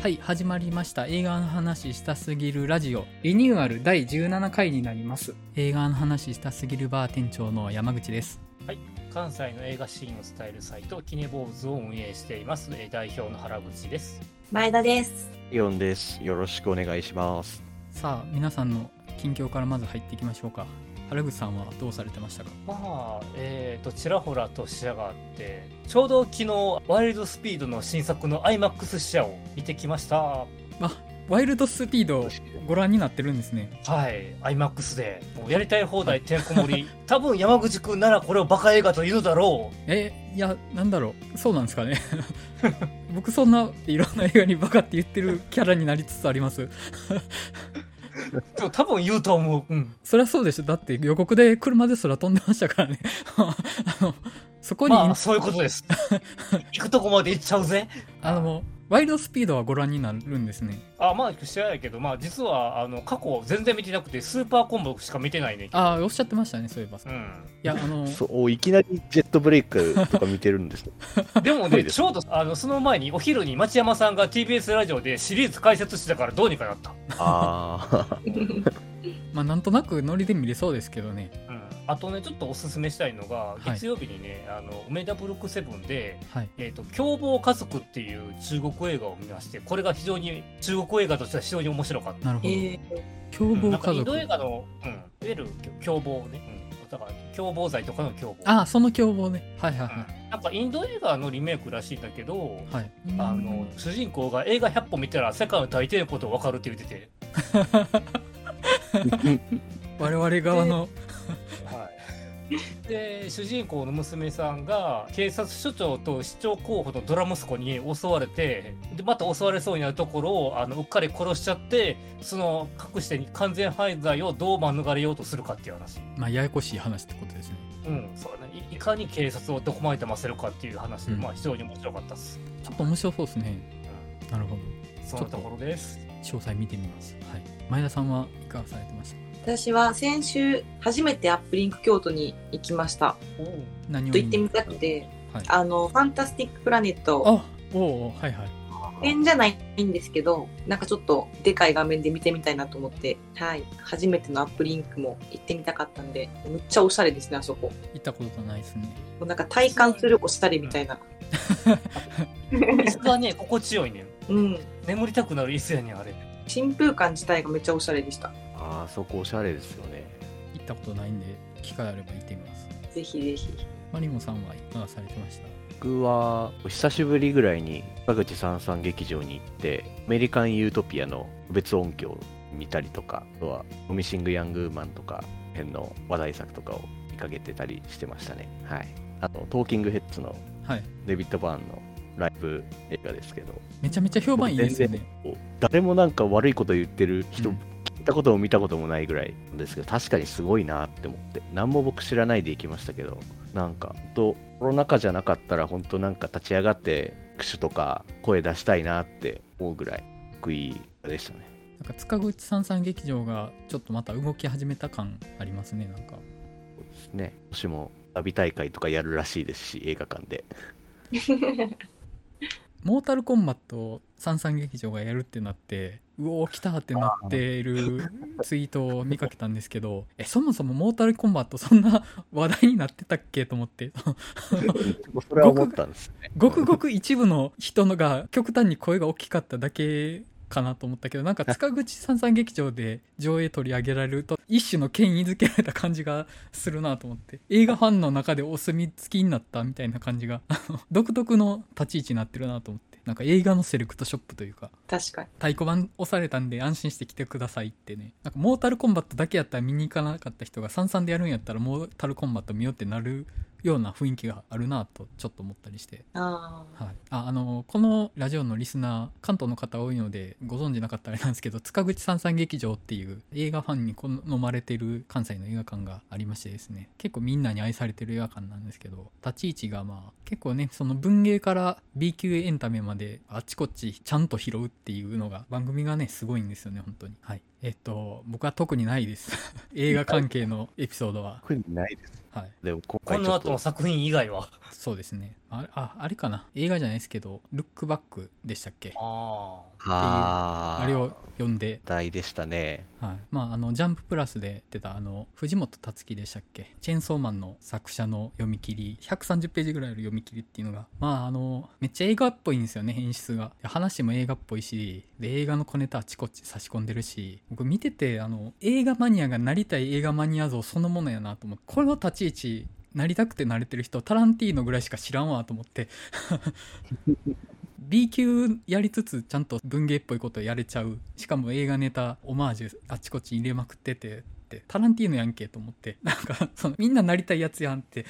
はい、始まりました。映画の話したすぎるラジオ。リニューアル第17回になります。映画の話したすぎるバー店長の山口です。関西の映画シーンを伝えるサイトキネボーズを運営していますえー代表の原口です前田です。イオンです。よろしくお願いします。さあ、皆さんの近況からまず入っていきましょうか。原口さんはどうされてましたか？まあえー、とちらほらと視野があってちょうど昨日ワイルドスピードの新作の IMAX 視野を見てきましたはあ、ワイルドスピードご覧になってるんですね。い IMAX でもうやりたい放題てんこ盛り 多分山口くんならこれをバカ映画と言うだろえ、いや、なんだろう。そうなんですかね。僕そんないろんな映画にバカって言ってるキャラになりつつあります。うでも多分言うと思ううんそりゃそうでしょ。だって予告で車で空飛んでましたからね。あの、そこに、まあそういうことです行くとこまで行っちゃうぜあの、ワイルドスピードはご覧になるんですね。あまあ知らないけどまあ実はあの過去全然見てなくてスーパーコンボしか見てないねああ、おっしゃってましたね、そういえば。いうんや、あの、そう、いきなりジェットブレイクとか見てるんですね。でもね、ちょうどあのその前にお昼に町山さんが TBS ラジオでシリーズ解説してたからどうにかなった。ああ。まあ、なんとなくノリで見れそうですけどね。うん、あとね、ちょっとおすすめしたいのが、い月曜日にね、あの梅田ブルックセブンで、はい。えーと「凶暴家族」っていう中国映画を見まして、これが非常に中国映画としては非常に面白かった。なるほど。えー、凶うん暴家族インド。映画の、うん、いわゆる凶暴ね、うん、だから凶暴罪とかの凶暴。ああ、その凶暴ね。はいはいはうんなんかインド映画のリメイクらしいんだけど、い。はい。あの主人公が映画100本見たら世界の大抵のこと分かるって言ってて、我々側の、はい、で主人公の娘さんが警察署長と市長候補のドラ息子に襲われてでまた襲われそうになるところをあのうっかり殺しちゃってその隠して完全犯罪をどう免れようとするかっていう話。まあ、ややこしい話ってことですね。うん、そうだねいいかに警察をどこまで騙せるかっていう話で、うんまあ非常に面白かったです。ちょっと面白そうですね。なるほど。そんなところです。詳細見てみます。はい。前田さんはいかがされてました私は先週初めてアップリンク京都に行きました。何をと行ってみたくて、はい。あの、ファンタスティックプラネット、あおおはいはい。点じゃないんですけど、なんかちょっとでかい画面で見てみたいなと思って、はい。初めてのアップリンクも行ってみたかったんで、むっちゃおしゃれですね、あそこ。も行ったことないですね。うなんか体感するおしゃれみたいな。椅子がね、心地よいねん。うん。眠りたくなる椅子やねん、あれ。新風感自体がめっちゃおしゃれでした。ああ、そこおしゃれですよね。行ったことないんで、機会あれば行ってみます。ぜひぜひ。マリモさんはいかがされてました？僕は、久しぶりぐらいに、田口三三劇場に行って、アメリカン・ユートピアの別音響を見たりとか、あとは、オミシング・ヤング・ウーマンとか、辺の話題作とかを見かけてたりしてましたね。はい。あと、トーキング・ヘッズのはい。デビッド・バーンのライブ映画ですけど、めちゃめちゃ評判いいですよね。誰もなんか悪いこと言ってる人、うん聞いたことも見たこともないぐらいですけど確かにすごいなって思って。何も僕知らないで行きましたけどなんかほんとコロナ禍じゃなかったら本当なんか立ち上がって握手とか声出したいなって思うぐらい得意でしたね。なんか塚口三三劇場がちょっとまた動き始めた感ありますね、なんか。そうですね。もしも旅大会とかやるらしいですし映画館で。モータルコンバットを三三劇場がやるってなって、うおー、来たってなってるツイートを見かけたんですけど、え、そもそもモータルコンバットそんな話題になってたっけと思って、それは思ったんですね。ごくごく一部の人のが極端に声が大きかっただけかなと思ったけどなんか塚口三三劇場で上映取り上げられると一種の権威づけられた感じがするなと思って。映画ファンの中でお墨付きになったみたいな感じが。独特の立ち位置になってるなと思ってなんか映画のセレクトショップというか確かに。太鼓判押されたんで安心して来てくださいってねなんかモータルコンバットだけやったら見に行かなかった人が三々でやるんやったらモータルコンバット見ようってなるような雰囲気があるなとちょっと思ったりして。ああ。はい、ああのこのラジオのリスナー関東の方多いのでご存知なかったらあれなんですけど塚口三三劇場っていう映画ファンに好まれてる関西の映画館がありましてですね。結構みんなに愛されてる映画館なんですけど立ち位置がまあ結構ねその文芸から B 級エンタメまであっちこっちちゃんと拾うっていうのが番組がねすごいんですよね本当に。はいえっと僕は特にないです。映画関係のエピソードは。特にないです。はい。でも今この回ちょっと。トの作品以外は。そうですねあああれかな？映画じゃないですけど「ルックバック」でしたっけ？あああれを読んで、題でしたね。はい。まあ、あのジャンププラスで出たあの藤本達樹でしたっけ？チェーンソーマンの作者の読み切り。130ページぐらいの読み切りっていうのが。まああのめっちゃ映画っぽいんですよね演出が。で話も映画っぽいしで映画の小ネタあちこち差し込んでるし。僕見ててあの映画マニアがなりたい映画マニア像そのものやなと思って。この立ち位置なりたくてなれてる人タランティーノぐらいしか知らんわと思って。B 級やりつつちゃんと文芸っぽいことやれちゃう。しかも映画ネタオマージュあちこち入れまくっててって。タランティーノやんけと思って。なんかそのみんななりたいやつやんって。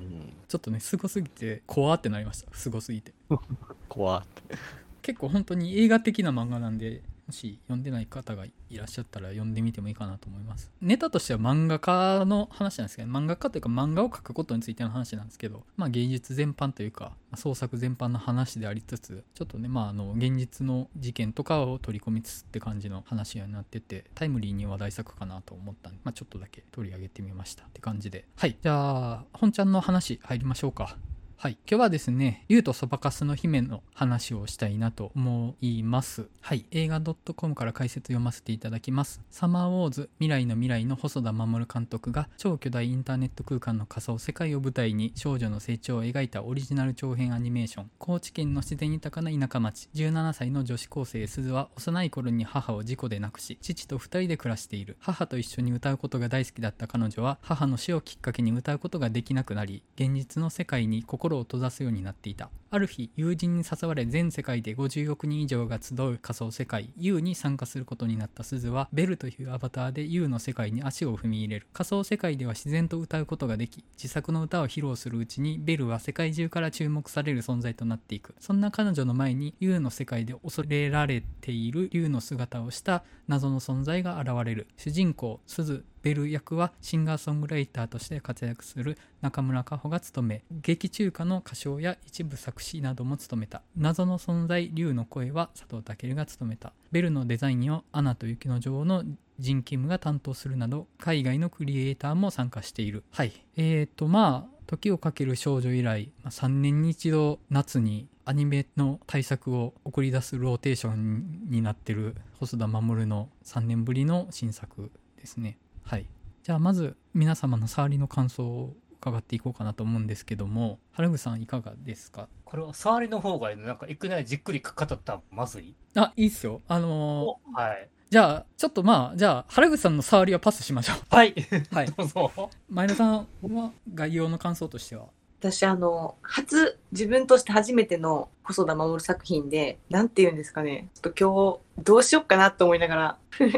うん、ちょっとねすごすぎて怖ってなりました。すごすぎて。怖って。結構本当に映画的な漫画なんでもし読んでない方がいらっしゃったら読んでみてもいいかなと思います。ネタとしては漫画家の話なんですけど漫画家というか漫画を描くことについての話なんですけど。まあ芸術全般というか創作全般の話でありつつちょっとねまああの現実の事件とかを取り込みつつって感じの話になっててタイムリーに話題作かなと思ったんで、まあ、ちょっとだけ取り上げてみましたって感じで。はい。じゃあ本ちゃんの話入りましょうか。はい。今日はですね、竜とそばかすの姫の話をしたいなと思います。はい。映画 .com から解説読ませていただきます。サマーウォーズ未来の未来の細田守監督が超巨大インターネット空間の仮想世界を舞台に少女の成長を描いたオリジナル長編アニメーション。高知県の自然豊かな田舎町。17歳の女子高生鈴は幼い頃に母を事故で亡くし、父と二人で暮らしている。母と一緒に歌うことが大好きだった彼女は母の死をきっかけに歌うことができなくなり、現実の世界に心心を閉ざすようになっていた。ある日、友人に誘われ全世界で50億人以上が集う仮想世界 U に参加することになった鈴は、ベルというアバターで U の世界に足を踏み入れる。仮想世界では自然と歌うことができ、自作の歌を披露するうちに、ベルは世界中から注目される存在となっていく。そんな彼女の前に U の世界で恐れられている竜の姿をした謎の存在が現れる。主人公、鈴、ベル役はシンガーソングライターとして活躍する中村佳穂が務め劇中歌の歌唱や一部作詞なども務めた。謎の存在竜の声は佐藤健が務めた。ベルのデザインをアナと雪の女王のジン・キムが担当するなど海外のクリエイターも参加している。はい。えーとまあ時をかける少女以来、まあ3年に一度夏にアニメの対策を送り出すローテーションになってる細田守の3年ぶりの新作ですね。はい。じゃあまず皆様の触りの感想を伺っていこうかなと思うんですけども、原口さんいかがですか？これは触りの方がいいのなんかいきなりじっくり語ったらまずい？あ、いいっすよ。あのーはい。じゃあ、ちょっとまあ、じゃあ、原口さんの触りはパスしましょう。はい。はい。どうぞ。前田さんは概要の感想としては？私あの初自分として初めての細田守作品でなんて言うんですかねちょっと今日どうしよっかなと思いながら 今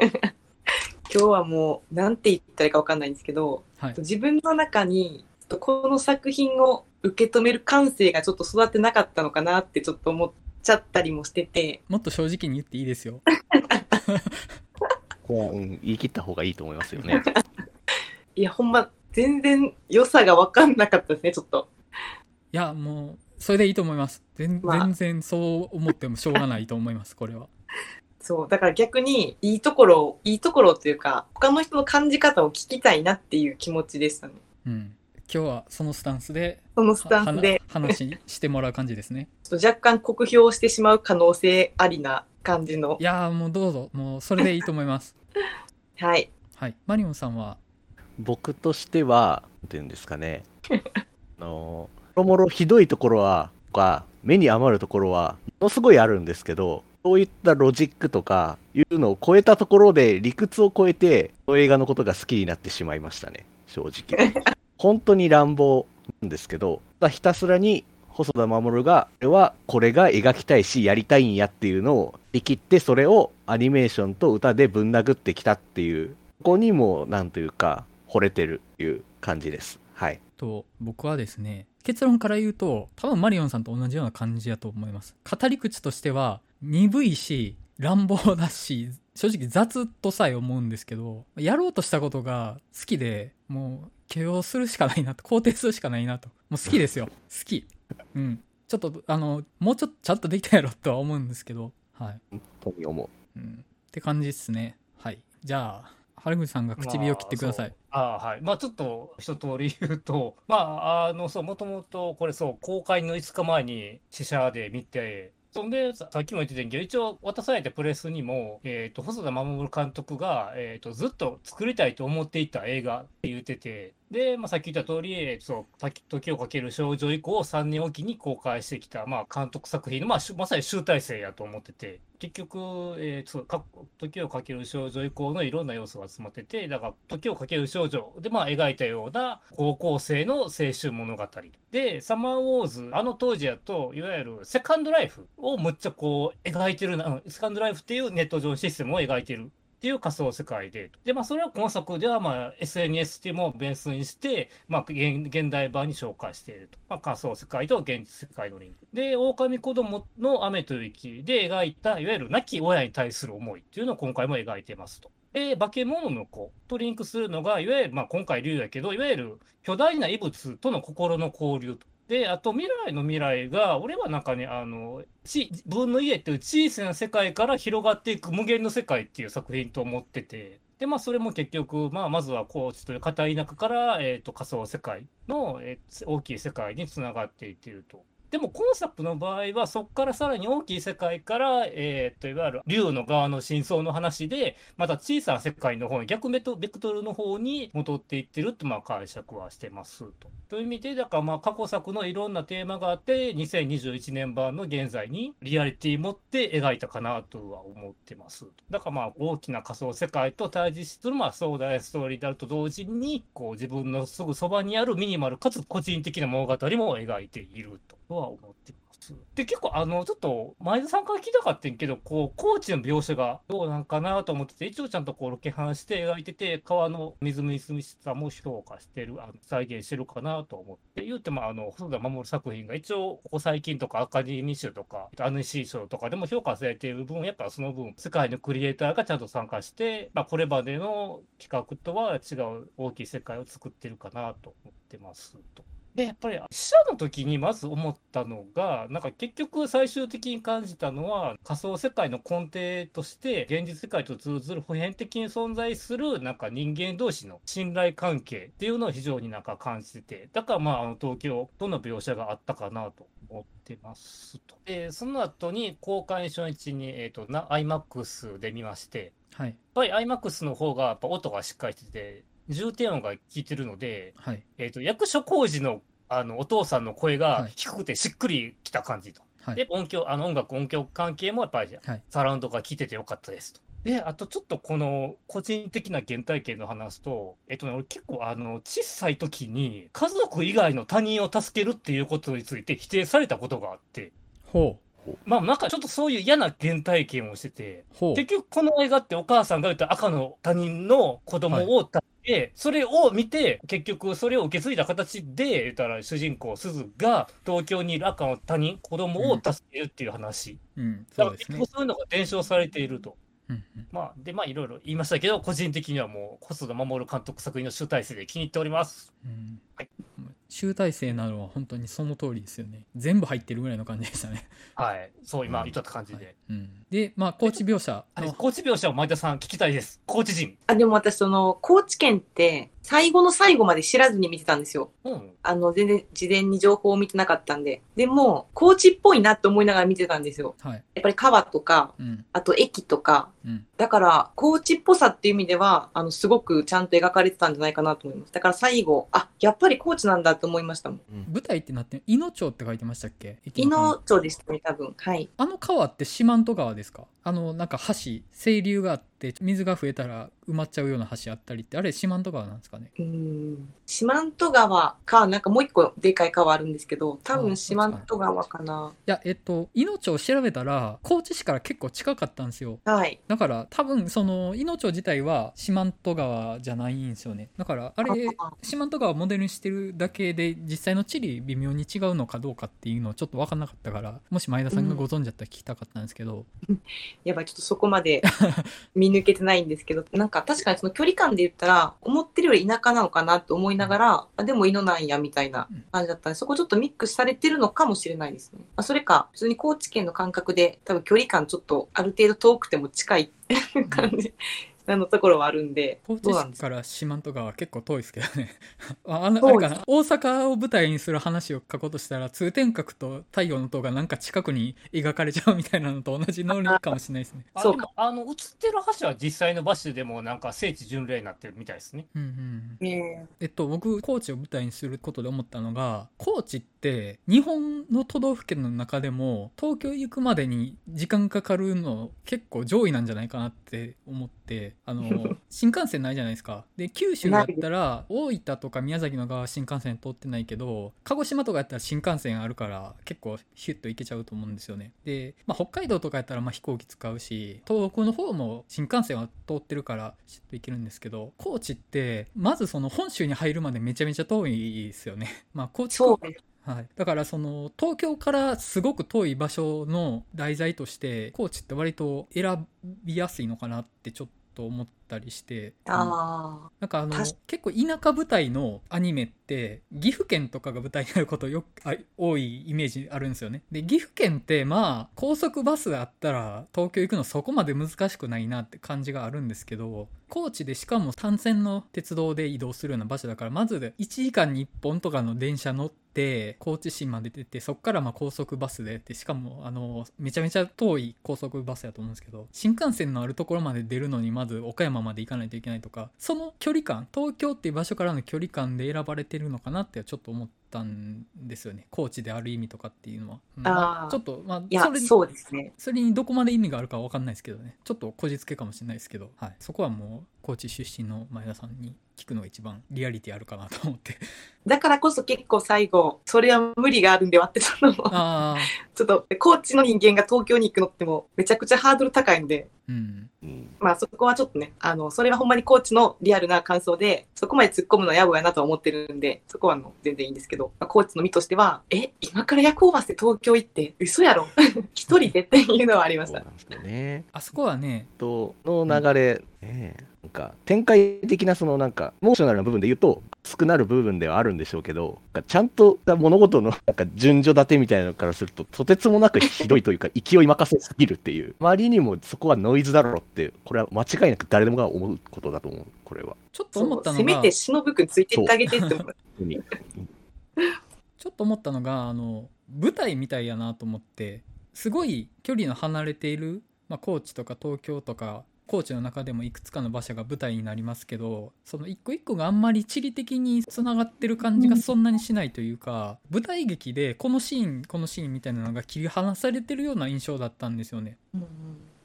日はもうなんて言ったらいいかわかんないんですけどはい。自分の中にとこの作品を受け止める感性がちょっと育ってなかったのかなってちょっと思っちゃったりもしててもっと正直に言っていいですよ。ここは、うん、言い切った方がいいと思いますよね。いやほんま全然良さが分かんなかったですねちょっと。いや、もう、それでいいと思います。全まあ全然そう思ってもしょうがないと思います、これは。そうだから逆にいいところをいいところというか他の人の感じ方を聞きたいなっていう気持ちでしたね。うん。今日はそのスタンスで、そのスタンスでは話してもらう感じですね。ちょっと若干酷評してしまう可能性ありな感じのい。やーもうどうぞ、もうそれでいいと思います。はい。はい。マリオンさんは、僕としては、なんていうんですかね、あの、もろもろひどいところは、か、目に余るところは、ものすごいあるんですけど、そういったロジックとか、いうのを超えたところで、理屈を超えて、この映画のことが好きになってしまいましたね、正直。本当に乱暴なんですけど、ひたすらに、細田守が、これはこれが描きたいし、やりたいんやっていうのを、できって、それをアニメーションと歌でぶん殴ってきたっていう、ここにも、なんというか、惚れてるっていう感じです。はい。と僕はですね結論から言うと多分マリオンさんと同じような感じだと思います語り口としては鈍いし乱暴だし正直雑とさえ思うんですけどやろうとしたことが好きでもう許容するしかないなと肯定するしかないなともう好きですよ好きうんちょっとあのもうちょっとちゃんとできたやろとは思うんですけどはい本当に思う。うん、って感じですね。はい。じゃあ、原口さんが唇を切ってください。あはい。まあちょっと一通り言うと、まああの、そう、もともとこれそう、公開の5日前に試写で見て、そんで、さっきも言ってたけど、一応渡されたプレスにも、えっ、と、細田守監督が、えっ、と、ずっと作りたいと思っていた映画って言ってて、で、まあ、さっき言った通り、そう、時をかける少女以降、3年おきに公開してきた、まあ、監督作品の、まあ、まさに集大成やと思ってて、結局、えーそう時をかける少女以降のいろんな要素が集まってて、だから、時をかける少女で、まあ、描いたような高校生の青春物語。で、サマーウォーズ、あの当時やと、いわゆるセカンドライフをむっちゃこう、描いてるな、セカンドライフっていうネット上のシステムを描いてるっていう仮想世界で。で、まあ、それは今作では、まあ、SNS っていうものをベースにして、まあ、現現代版に紹介していると。まあ、仮想世界と現実世界のリンク。で、狼子供の雨と雪で描いた、いわゆる亡き親に対する思いっていうのを今回も描いてますと。で、化け物の子とリンクするのが、いわゆる、まあ、今回竜やけど、いわゆる巨大な異物との心の交流と。で、あと未来の未来が、俺はなんかね、あの、ち自分の家っていう小さな世界から広がっていく無限の世界っていう作品と思ってて、で、まあ、それも結局、まあ、まずは高知という片田舎から、えっ、と、仮想世界の、えー大きい世界につながっていっていると。でも今作の場合はそこからさらに大きい世界から、えー、といわゆる竜の側の真相の話でまた小さな世界の方に逆ベトベクトルの方に戻っていってるとまあ解釈はしてますと。という意味でだからまあ過去作のいろんなテーマがあって2021年版の現在にリアリティ持って描いたかなとは思ってます。だからまあ大きな仮想世界と対峙するまあ壮大なストーリーであると同時にこう自分のすぐそばにあるミニマルかつ個人的な物語も描いているととは思ってます。で結構あのちょっと前田さんから聞きたかったんけどこう高知の描写がどうなんかなと思ってて一応ちゃんとこうロケハンして描いてて川のみずみずしさも評価してるあの再現してるかなと思って言うてもあの細田守作品が一応ここ最近とかアカデミー賞とかアヌシー賞とかでも評価されている分やっぱその分世界のクリエイターがちゃんと参加して、まあ、これまでの企画とは違う大きい世界を作ってるかなと思ってますと。で、やっぱり、死者の時にまず思ったのが、なんか結局最終的に感じたのは、仮想世界の根底として、現実世界と通ずる普遍的に存在する、なんか人間同士の信頼関係っていうのを非常になんか感じてて、だからまあ、あの東京との描写があったかなと思ってますと。で、その後に公開初日に、えっ、と、な IMAX で見まして、はい。やっぱり IMAX の方がやっぱ音がしっかりしてて、重低音が効いてるので、はい。えっ、と、役所広司の、あの、お父さんの声はいが低くてしっくりきた感じと。はい。で、音響、あの、音楽、音響関係もやっぱり、はいサラウンドが効いててよかったですと。で、あとちょっとこの個人的な原体験の話すと、えっとね、俺結構あの、小さい時に家族以外の他人を助けるっていうことについて否定されたことがあって、ほまあなんかちょっとそういう嫌な原体験をしてて。結局この映画ってお母さんが言った赤の他人の子供を助けて、それを見て結局それを受け継いだ形で言ったら主人公すずが東京にいる赤の他人子供を助けるっていう話、うん。だからそうですね結構。そういうのが伝承されていると。うんうん。まあ、でまあいろいろ言いましたけど個人的にはもう細田守監督作品の集大成で気に入っております。うんはい集大成なのは本当にその通りですよね。全部入ってるぐらいの感じでしたね。はい、そう今言った感じで。はいうん、で、まあ、高知描写はいの、高知描写を前田さん聞きたいです。高知人。あ、でも私、その、高知県って、最後の最後まで知らずに見てたんですよ。うん。あの、全然事前に情報を見てなかったんで。でも、高知っぽいなって思いながら見てたんですよ。はい。やっぱり川とか、うん。あと駅とか。うん。だから、高知っぽさっていう意味では、あの、すごくちゃんと描かれてたんじゃないかなと思います。だから最後、あ、やっぱり高知なんだと思いましたもん。舞台ってなって、伊野町って書いてましたっけ？駅伊野町でしたね、多分。はい。あの川って四万十川ですか？あの、なんか橋、清流があって、水が増えたら埋まっちゃうような橋あったりって、あれ四万十川なんですかねうーん。四万十川か、なんかもう一個でかい川あるんですけど、多あ分四万十川かな。いや、えっと、伊野町を調べたら、高知市から結構近かったんですよ。はい。だから、多分、その、伊野町自体は四万十川じゃないんですよね。だから、あれ、あ四万十川をモデルにしてるだけで実際の地理微妙に違うのかどうかっていうのをちょっと分かんなかったからもし前田さんがご存知だったら聞きたかったんですけど、やばい、ちょっとそこまで見抜けてないんですけど、なんか確かにその距離感で言ったら、思ってるより田舎なのかなと思いながら、あでも井野なんやみたいな感じだったんで、そこちょっとミックスされてるのかもしれないですね。まあ、それか、普通に高知県の感覚で、多分距離感ちょっとある程度遠くても近い感じなのところはあるんで、高知市から四万十川は結構遠いですけどね。ああのあれかな？大阪を舞台にする話を書こうとしたら通天閣と太陽の塔がなんか近くに描かれちゃうみたいなのと同じノリかもしれないですね。あそうでもあの映ってる橋は実際の場所でもなんか聖地巡礼になってるみたいですね。うんうんねえっと、僕高知を舞台にすることで思ったのが高知って日本の都道府県の中でも東京行くまでに時間かかるの結構上位なんじゃないかなって思ってあの 新幹線ないじゃないですか。で九州だったら大分とか宮崎の側は新幹線通ってないけど鹿児島とかやったら新幹線あるから結構ヒュッと行けちゃうと思うんですよね。で、まあ、北海道とかやったらまあ飛行機使うし東北の方も新幹線は通ってるからシュッと行けるんですけど高知ってまずその本州に入るまでめちゃめちゃ遠いですよね。まあ高知。はい、だからその東京からすごく遠い場所の題材として高知って割と選びやすいのかなってちょっと思ったりしてあなんかあの確結構田舎舞台のアニメって岐阜県とかが舞台になることよくあ多いイメージあるんですよね。で岐阜県ってまあ高速バスあったら東京行くのそこまで難しくないなって感じがあるんですけど高知でしかも単線の鉄道で移動するような場所だからまず1時間に1本とかの電車乗って高知市まで出てそっからまあ高速バスででしかもあのめちゃめちゃ遠い高速バスやと思うんですけど新幹線のあるところまで出るのにまず岡山まで行かないといけないとかその距離感東京っていう場所からの距離感で選ばれてるのかなってちょっと思ったんですよね。高知である意味とかっていうのは、うん。まあー。ちょっとまあそれ、にそうですね。それにどこまで意味があるかは分かんないですけどね。ちょっとこじつけかもしれないですけど、はい、そこはもう高知出身の前田さんに聞くのが一番リアリティあるかなと思って。だからこそ結構最後、それは無理があるんではってたの。も、ちょっと、高知の人間が東京に行くのってもうめちゃくちゃハードル高いんで、うん。うんまあそこはちょっとね、あの、それはほんまに高知のリアルな感想で、そこまで突っ込むのは野暮やなとは思ってるんで、そこはあの全然いいんですけど、まあ、高知の身としては、え、今から夜行バスで東京行って、嘘やろ。一人でっていうのはありました。そうなんですよね。あそこはねとの流れ、ねなんか展開的なそのなんかモーショナルな部分で言うと少なる部分ではあるんでしょうけどなんかちゃんと物事のなんか順序立てみたいなのからするととてつもなくひどいというか勢い任せすぎるっていう周りにもそこはノイズだろうってこれは間違いなく誰でもが思うことだと思うこれは。ちょっと思ったのがせめて忍くんついてってあげてって思う。ちょっと思ったのがあの舞台みたいやなと思ってすごい距離の離れている、まあ、高知とか東京とか高知の中でもいくつかの場所が舞台になりますけどその一個一個があんまり地理的につながってる感じがそんなにしないというか、舞台劇でこのシーンこのシーンみたいなのが切り離されてるような印象だったんですよね。うん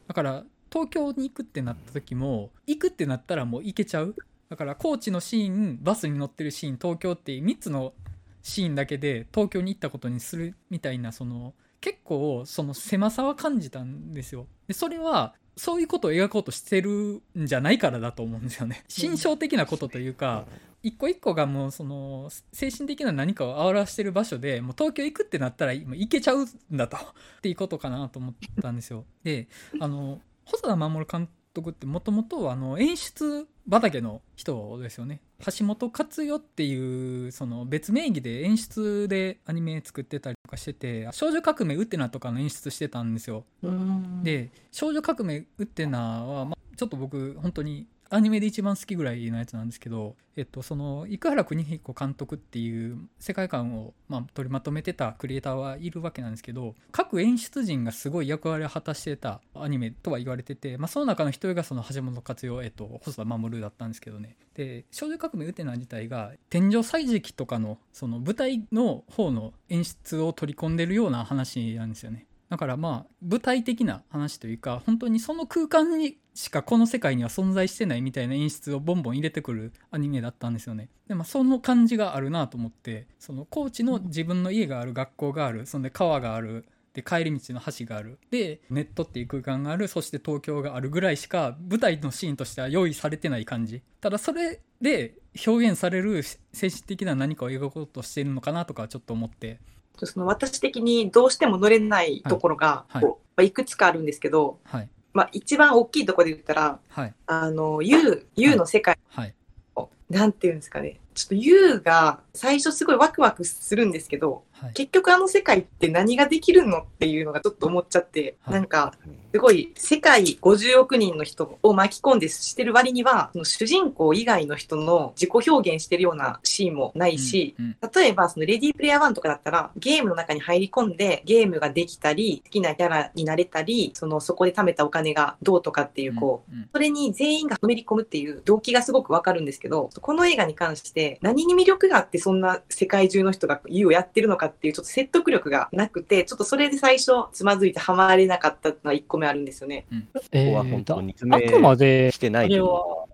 だから東京に行くってなった時も行くってなったらもう行けちゃうだから高知のシーンバスに乗ってるシーン東京って3つのシーンだけで東京に行ったことにするみたいなその結構その狭さは感じたんですよでそれはそういうことを描こうとしてるんじゃないからだと思うんですよね。心象的なことというか一個一個がもうその精神的な何かを表してる場所でもう東京行くってなったらもう行けちゃうんだと。っていうことかなと思ったんですよ。であの細田守監督ってもともとあの演出畑の人ですよね。橋本勝代っていうその別名義で演出でアニメ作ってたりとかしてて「少女革命ウテナ」とかの演出してたんですよ。うん。で「少女革命ウテナは」まちょっと僕本当にアニメで一番好きぐらいのやつなんですけど、えっと、その生原邦彦監督っていう世界観を、まあ、取りまとめてたクリエイターはいるわけなんですけど各演出陣がすごい役割を果たしてたアニメとは言われてて、まあ、その中の一人がその橋本勝代、えっと、細田守だったんですけどねで少女革命ウテナ自体が天井歳時記とかのその舞台の方の演出を取り込んでるような話なんですよね。だからまあ舞台的な話というか本当にその空間にしかこの世界には存在してないみたいな演出をボンボン入れてくるアニメだったんですよね。でまあその感じがあるなと思ってその高知の自分の家がある学校があるそんで川があるで帰り道の橋がある。でネットっていう空間があるそして東京があるぐらいしか舞台のシーンとしては用意されてない感じ。ただそれで表現される精神的な何かを描こうとしているのかなとかちょっと思って。その私的にどうしても乗れないところが、はい。まあ、いくつかあるんですけど、はい。まあ、一番大きいところで言ったら、はいあの、U、U の世界はい。を、なんていうんですかね。ちょっと U が最初すごいワクワクするんですけど、はい。結局あの世界って何ができるのっていうのがちょっと思っちゃって、はい。なんかすごい世界50億人の人を巻き込んでしてる割にはその主人公以外の人の自己表現してるようなシーンもないし、うんうん。例えばそのレディープレイヤー1とかだったらゲームの中に入り込んでゲームができたり好きなキャラになれたりそのそこで貯めたお金がどうとかっていうこううん。それに全員がのめり込むっていう動機がすごくわかるんですけど、この映画に関して何に魅力があってそんな世界中の人が U をやってるのかっていうちょっと説得力がなくて、ちょっとそれで最初つまずいてハマれなかったのは1個目あるんですよね。えここは本当にあくまでしてなあれい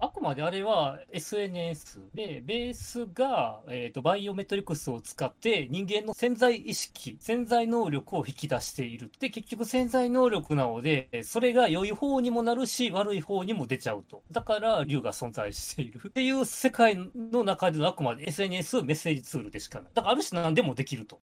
あくまであれは SNS で、ベースが、えー、とバイオメトリクスを使って人間の潜在意識、潜在能力を引き出している。で、結局潜在能力なので、それが良い方にもなるし、悪い方にも出ちゃうと。だから、竜が存在している。っていう世界の中でのあくまで SNS メッセージツールでしかない。だから、ある種何でもできると。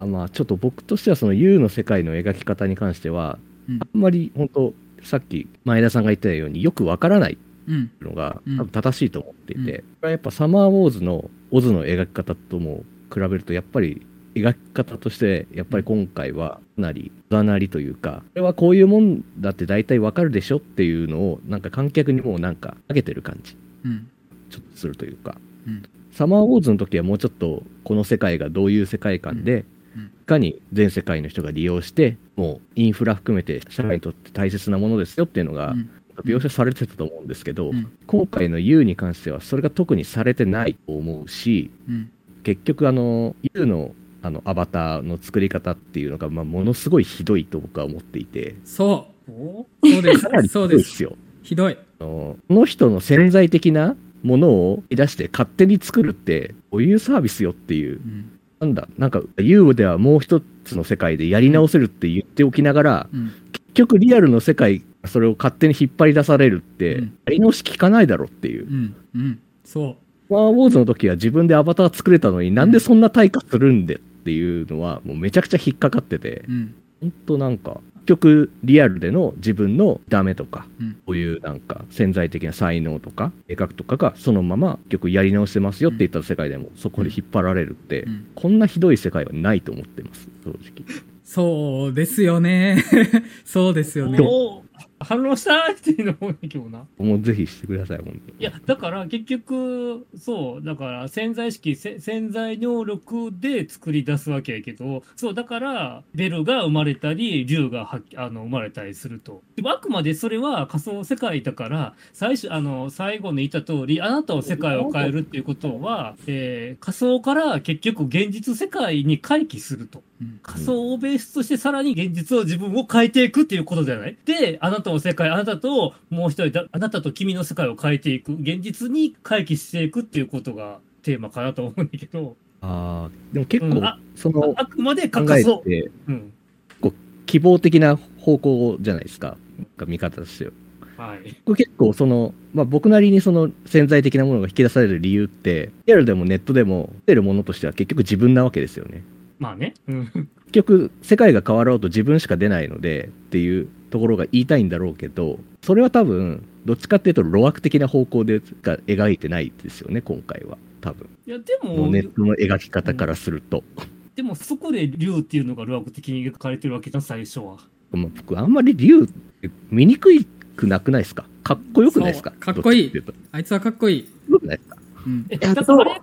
あまあちょっと僕としてはその U の世界の描き方に関しては、うん。あんまり本当さっき前田さんが言ったようによくわからないうん。のがうん。多分正しいと思っていて、うん。これはやっぱサマーウォーズのオズの描き方とも比べるとやっぱり描き方としてやっぱり今回はかなりざなりというかこれはこういうもんだって大体わかるでしょっていうのをなんか観客にもうなんか上げてる感じ。うん。ちょっとするというか、うん。サマーウォーズの時はもうちょっとこの世界がどういう世界観で、うんうんいかに全世界の人が利用してもうインフラ含めて社会にとって大切なものですよっていうのがうん。描写されてたと思うんですけど、うん。今回の U に関してはそれが特にされてないと思うしうん。結局あの U のあのアバターの作り方っていうのが、まあ、ものすごいひどいと僕は思っていて。そおうそうですかなりひそうでどいです。す。よ。ひどい。あのこの人の潜在的なものを出して勝手に作るってどういうサービスよっていううんなんだなんか U ではもう一つの世界でやり直せるって言っておきながら、うん。結局リアルの世界それを勝手に引っ張り出されるって、うん。やり直し効かないだろっていう。う。んうん。そスター・ウォーズの時は自分でアバター作れたのになんでそんな対価するんでっていうのはもうめちゃくちゃ引っかかってて。ううん本当なんか結局リアルでの自分のダメとか、うん。こういうなんか潜在的な才能とか絵描くとかがそのまま結局やり直してますよって言った世界でもそこで引っ張られるって、うん。こんなひどい世界はないと思ってます正直。そうですよね。そうですよね。お反論したっていうのもいいけどな。もうぜひしてください本当にいや、だから結局、そう、だから潜在意識、せ潜在能力で作り出すわけやけど、そう、だから、ベルが生まれたり、竜がはあの生まれたりすると。でもあくまでそれは仮想世界だから、最初、あの、最後に言った通り、あなたを世界を変えるっていうことは、えー仮想から結局現実世界に回帰すると。うん。仮想をベースとしてさらに現実を自分を変えていくっていうことじゃない？で、あなたの世界、あなたともう一人だ、あなたと君の世界を変えていく、現実に回帰していくっていうことがテーマかなと思うんだけど、ああでも結構うん。あそのあくまで考仮想。えてうん。希望的な方向じゃないですか。見方としては。はい。僕結構その、まあ、僕なりにその潜在的なものが引き出される理由ってリアルでもネットでも出るものとしては結局自分なわけですよねまあね。うん。結局世界が変わろうと自分しか出ないのでっていうところが言いたいんだろうけどそれは多分どっちかっていうと路悪的な方向でしか描いてないですよね今回は。多分。いや、でも、ネットの描き方からすると、でもそこで竜っていうのが路悪的に描かれてるわけじゃん、最初は。まあ、僕あんまり竜って見にくくなくないですか？かっこよくないですか？かっこいい。あいつはかっこいい、よくないですか？うん、え、やだから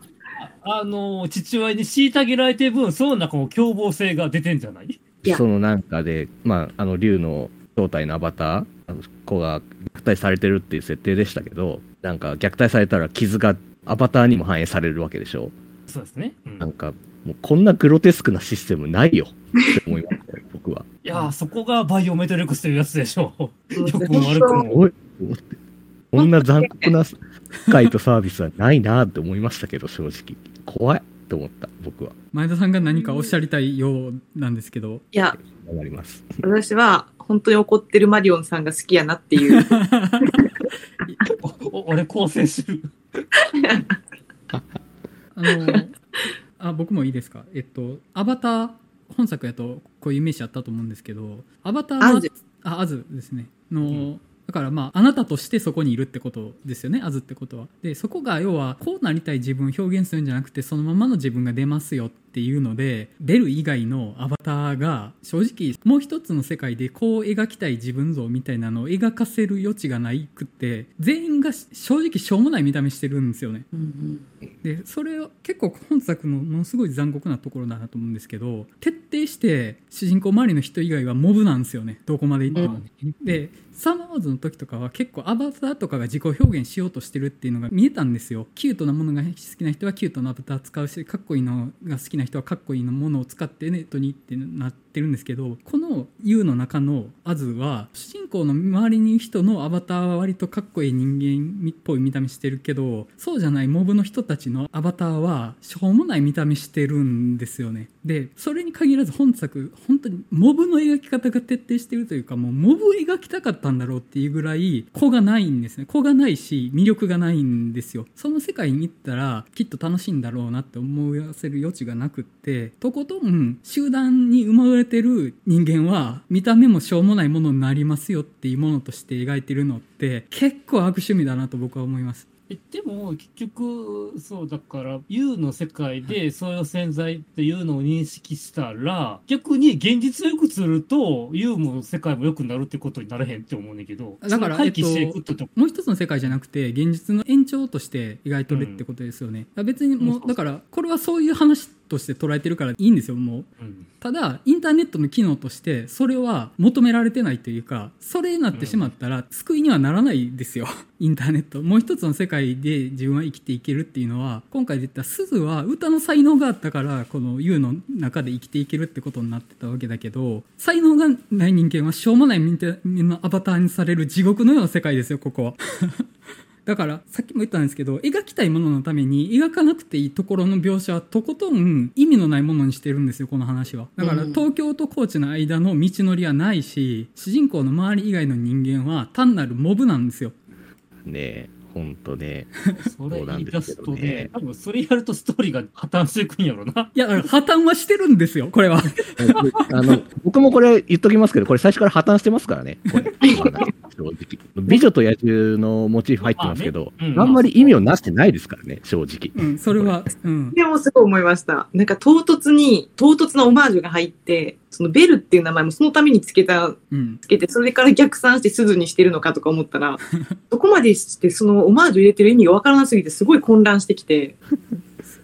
あの、父親に虐げられてる分、その中も凶暴性が出てんじゃない？そのなんかで、まあ、あの竜の正体のアバターあの子が虐待されてるっていう設定でしたけどなんか虐待されたら傷がアバターにも反映されるわけでしょ。そうですね。うん。なんかもうこんなグロテスクなシステムないよ。って思いましたよ僕は。いやー、そこがバイオメトリックスというやつでしょ。う。うんよくも悪くも。こんな残酷な機械とサービスはないなって思いましたけど正直怖いと思った僕は。前田さんが何かおっしゃりたいようなんですけど。いや、頑張ります。私は本当に怒ってるマリオンさんが好きやなっていう。俺構成してる。あのあ僕もいいですか？えっとアバター本作やとこういう名詞あったと思うんですけどアバターはアズ。あアズですね。の、んだからまああなたとしてそこにいるってことですよねアズってことはでそこが要はこうなりたい自分を表現するんじゃなくてそのままの自分が出ますよっていうのでベル以外のアバターが正直もう一つの世界でこう描きたい自分像みたいなのを描かせる余地がないくって全員が正直しょうもない見た目してるんですよね。うんでそれは結構本作のものすごい残酷なところだなと思うんですけど徹底して主人公周りの人以外はモブなんですよねどこまで行っても。でサマーウォーズの時とかは結構アバターとかが自己表現しようとしてるっていうのが見えたんですよ。キュートなものが好きな人はキュートなアバター使うしかっこいいのが好きな人はかっこいいのものを使ってネットにってなっててるんですけどこの U の中のアズは主人公の周りにいる人のアバターは割とかっこいい人間っぽい見た目してるけどそうじゃないモブの人たちのアバターはしょうもない見た目してるんですよね。でそれに限らず本作本当にモブの描き方が徹底してるというかもうモブ描きたかったんだろうっていうぐらい子がないんですね。子がないし魅力がないんですよ。その世界に行ったらきっと楽しいんだろうなって思わせる余地がなくってとことん集団に生まれてる人間は見た目もしょうもないものになりますよっていうものとして描いてるのって結構悪趣味だなと僕は思います。えでも結局そうだから U の世界でそういう潜在っていうのを認識したら逆に現実をよくすると U も世界も良くなるってことになれへんって思うねんだけどだからその回帰していくってとこ。もう一つの世界じゃなくて現実の延長として描いとるってことですよね、別にもうんう。だからこれはそういう話として捉えてるからいいんですよもう。うん。ただインターネットの機能としてそれは求められてないというかそれになってしまったら救いにはならないですよ。インターネット。もう一つの世界で自分は生きていけるっていうのは今回で言ったすずは歌の才能があったからこの U の中で生きていけるってことになってたわけだけど才能がない人間はしょうもないみたいなアバターにされる地獄のような世界ですよここは。だからさっきも言ったんですけど描きたいもののために描かなくていいところの描写はとことん意味のないものにしてるんですよこの話は。だからうん。東京と高知の間の道のりはないし主人公の周り以外の人間は単なるモブなんですよ。ねえ、ほんとね。それ言い出すとそうなんですけどね。ね多分それやるとストーリーが破綻していくんやろな。いや破綻はしてるんですよこれは。あの、僕もこれ言っときますけど、これ最初から破綻してますからね。正直。美女と野獣のモチーフ入ってますけど、まあねうんあんまり意味をなしてないですからね、正直。うんそれはうんでもすごい思いました。なんか唐突に、唐突なオマージュが入って、そのベルっていう名前もそのためにつけた、うんつけて、それから逆算して鈴にしてるのかとか思ったら、そこまでしてそのオマージュ入れてる意味がわからなすぎてすごい混乱してきて、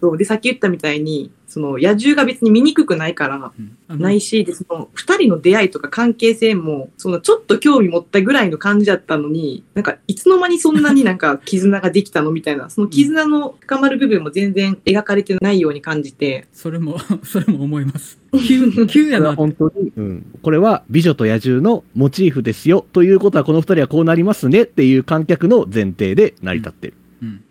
そう。で、さっき言ったみたいに、その野獣が別に見くないから、うんあのないし、で、その二人の出会いとか関係性も、そのちょっと興味持ったぐらいの感じだったのに、なんかいつの間にそんなになんか 絆ができたのみたいな、その絆の深まる部分も全然描かれてないように感じて、それも それも思います急 急やこれはな本当に、うん。これは美女と野獣のモチーフですよ。ということは、この二人はこうなりますねっていう観客の前提で成り立ってる。うん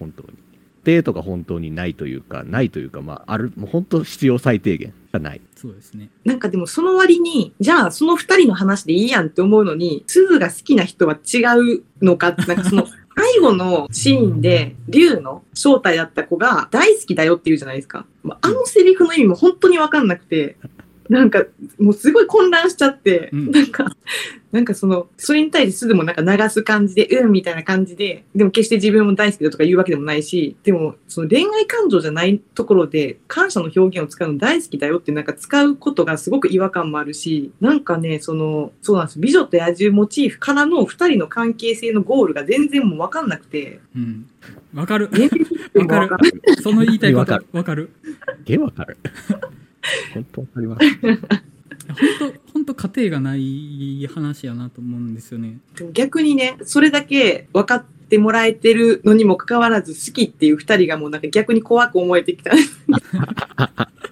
本当に。定とか本当にないというか、ないというか、まあ、ある、もう本当必要最低限がない。そうですねなんかでもその割に、じゃあその二人の話でいいやんって思うのに、鈴が好きな人は違うのかって、なんかその 最後のシーンで、竜の正体だった子が大好きだよって言うじゃないですか。まああのセリフの意味も本当にわかんなくて、なんかもうすごい混乱しちゃって、うん。なんか、なんかその、それに対して鈴もなんか流す感じで、うんみたいな感じで、でも決して自分も大好きだとか言うわけでもないし、でもその恋愛感情じゃないところで感謝の表現を使うの大好きだよってなんか使うことがすごく違和感もあるし、なんかね、その、そうなんです。美女と野獣モチーフからの二人の関係性のゴールが全然もうわかんなくて、うん。わかる。わかる。その言いたいこと。わかる。わかる。え、わかる。本当わかります。本当本当家庭がない話やなと思うんですよねでも逆にね、それだけ分かってもらえてるのにもかかわらず好きっていう二人がもうなんか逆に怖く思えてきた。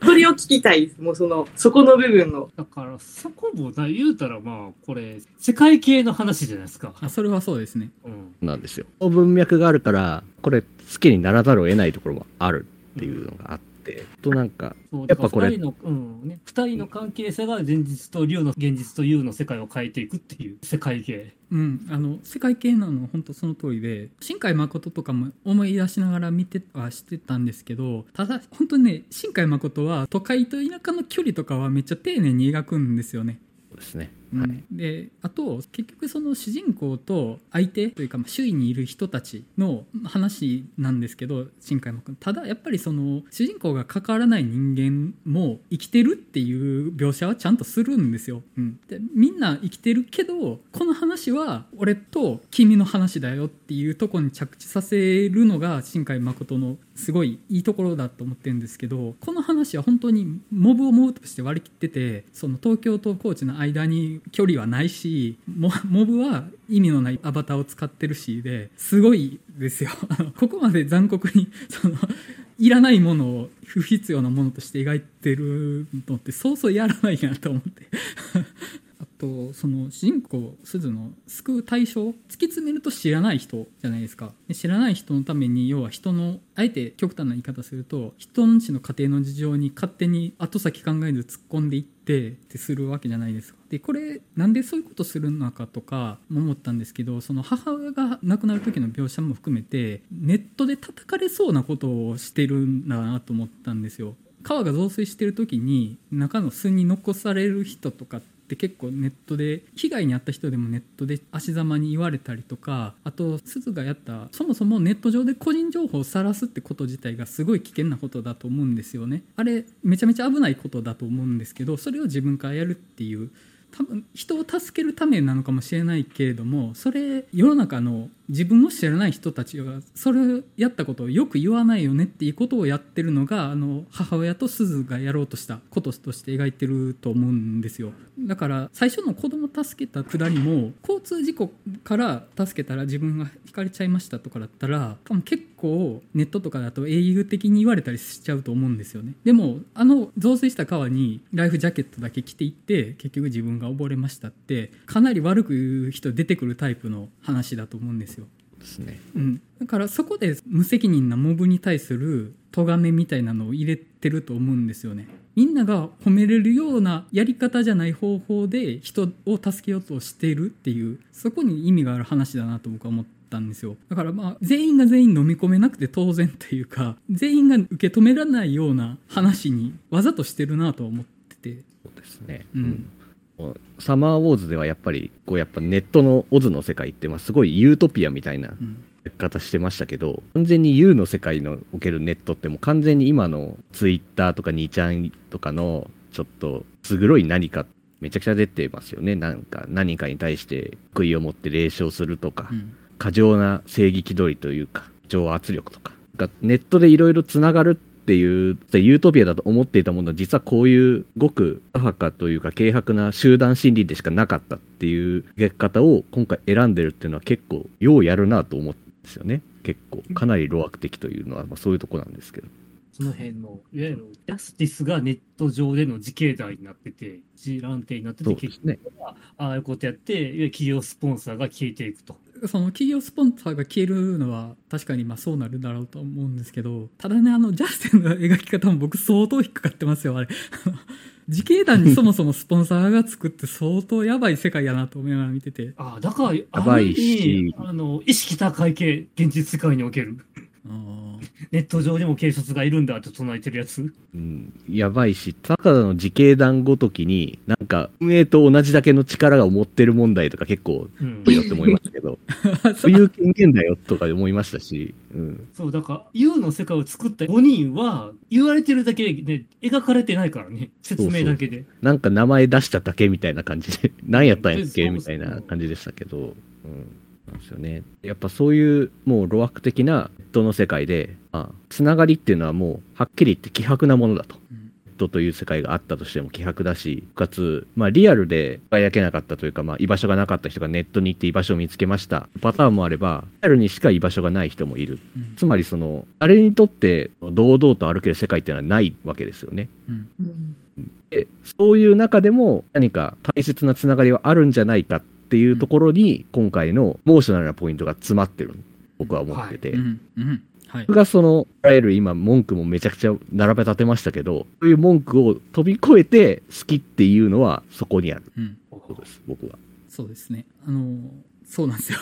それを聞きたいです。もうその、そこの部分の。だからそこもな言うたらまあこれ世界系の話じゃないですか、あそれはそうですねうん、なんですよ。文脈があるから、これ好きにならざるを得ないところもあるっていうのがあって、となんか、やっぱこれだから二人の、うんね、二人の関係性が現実と竜の現実と U の世界を変えていくっていう世界系。うん、あの世界系なのは本当その通りで新海誠とかも思い出しながら見てはしてたんですけどただ本当にね新海誠は都会と田舎の距離とかはめっちゃ丁寧に描くんですよねそうですね。うん。はいであと結局その主人公と相手というかまあ周囲にいる人たちの話なんですけど新海誠君ただやっぱりその主人公が関わらない人間も生きてるっていう描写はちゃんとするんですよ。うん、でみんな生きてるけどこの話は俺と君の話だよっていうところに着地させるのが新海誠のすごいいいところだと思ってるんですけどこの話は本当にモブをモブとして割り切っててその東京と高知の間に距離はないしモブは意味のないアバターを使ってるしですごいですよ。ここまで残酷にそのいらないものを不必要なものとして描いてるのってそうそうやらないなと思って。とその主人公鈴の救う対象突き詰めると知らない人じゃないですか。で知らない人のために要は人のあえて極端な言い方すると人のちの家庭の事情に勝手に後先考えず突っ込んでいってってするわけじゃないですか。でこれなんでそういうことするのかとかも思ったんですけどその母親が亡くなる時の描写も含めてネットで叩かれそうなことをしてるんだなと思ったんですよ。川が増水してる時に中の巣に残される人とかって結構ネットで被害に遭った人でもネットで足ざまに言われたりとかあと鈴がやったそもそもネット上で個人情報を晒すってこと自体がすごい危険なことだと思うんですよね。あれめちゃめちゃ危ないことだと思うんですけどそれを自分からやるっていう多分人を助けるためなのかもしれないけれどもそれ世の中の自分の知らない人たちがそれをやったことをよく言わないよねっていうことをやってるのがあの母親と鈴がやろうとしたこととして描いてると思うんですよ。だから最初の子供助けたくだりも交通事故から助けたら自分がひかれちゃいましたとかだったら多分結構ネットとかだと英雄的に言われたりしちゃうと思うんですよね。でもあの増水した川にライフジャケットだけ着ていって結局自分が溺れましたってかなり悪く言う人出てくるタイプの話だと思うんですよ。ですね。うん、だからそこで無責任なモブに対する咎めみたいなのを入れてると思うんですよね。みんなが褒めれるようなやり方じゃない方法で人を助けようとしているっていうそこに意味がある話だなと僕は思ったんですよ。だからまあ全員が全員飲み込めなくて当然というか全員が受け止められないような話にわざとしてるなと思ってて。そうですね。うん。サマーウォーズではやっぱり、こうやっぱネットのオズの世界って、まあすごいユートピアみたいなうん。方してましたけど、完全に U の世界のおけるネットってもう完全に今のツイッターとか2ちゃんとかのちょっとす黒い何かめちゃくちゃ出てますよね。なんか何かに対して悔いを持って冷笑するとか、うん過剰な正義気取りというか、情圧力とかがネットでいろいろつながるっていうユートピアだと思っていたものは実はこういうごく浅はかというか軽薄な集団心理でしかなかったっていう描き方を今回選んでるっていうのは結構ようやるなと思うんですよね。結構かなり路悪的というのはまあそういうとこなんですけど。その辺の、いわゆるジャスティスがネット上での自警団になってて、自乱定になってて、そうですね。ああいうことやって、いわゆる企業スポンサーが消えていくと。その企業スポンサーが消えるのは確かにまあそうなるだろうと思うんですけどただねあのジャスティンの描き方も僕相当引っかかってますよあれ。自警団にそもそもスポンサーがつくって相当やばい世界やなと思いながら見てて。ああ、だから、やばいし。ある意味あの、意識高い系、現実世界における。ネット上にも警察がいるんだって唱えてるやつ。うん、やばいし、ただの自警団ごときに、なんか、運営と同じだけの力が持ってる問題とか結構、うん多いよって思いましたけど、そういう権限だよとか思いましたし、うん。そう、だから、U の世界を作った5人は、言われてるだけで、ね、描かれてないからね。説明だけで。なんか名前出しただけみたいな感じで、何やったんやっけみたいな感じでしたけど、うん。なんですよね。やっぱそういう、もう、路悪的なネットの世界で、まあ、つながりっていうのはもう、はっきり言って希薄なものだと。うんネットという世界があったとしても希薄だし、かつ、まあ、リアルで輝けなかったというか、まあ、居場所がなかった人がネットに行って居場所を見つけました。パターンもあれば、リアルにしか居場所がない人もいる。うんつまり、その、あれにとって、堂々と歩ける世界っていうのはないわけですよね。うんでそういう中でも何か大切なつながりはあるんじゃないかっていうところに、今回のモーショナルなポイントが詰まってる僕は思ってて、うん。うん。はい。僕がそのいわゆる今文句もめちゃくちゃ並べ立てましたけどそういう文句を飛び越えて好きっていうのはそこにある。うん。ことです。僕は。そうですね。あのそうなんですよ。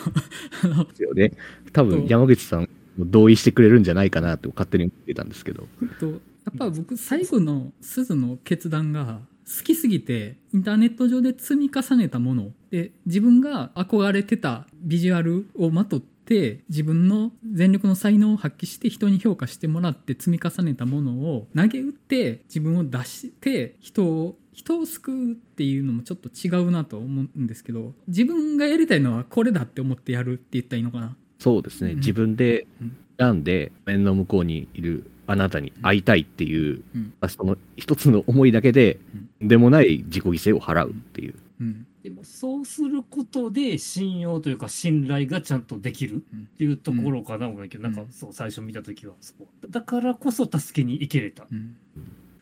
ですよね。多分そう山口さんも同意してくれるんじゃないかなと勝手に思ってたんですけど。とやっぱ僕最後の鈴の決断が好きすぎてインターネット上で積み重ねたもの。で自分が憧れてたビジュアルをまとって自分の全力の才能を発揮して人に評価してもらって積み重ねたものを投げ打って自分を出して人を人を救うっていうのもちょっと違うなと思うんですけど自分がやりたいのはこれだって思ってやるって言ったらいいのかな。そうですね、うん。自分でうん。選んで面の向こうにいるあなたに会いたいっていう、うん。その一つの思いだけで、でもない自己犠牲を払うっていう、うん。でもそうすることで信用というか信頼がちゃんとできるっていうところかな、思うん。だけど、なんかそう最初見た時は。そう。だからこそ助けに行けれた。うん。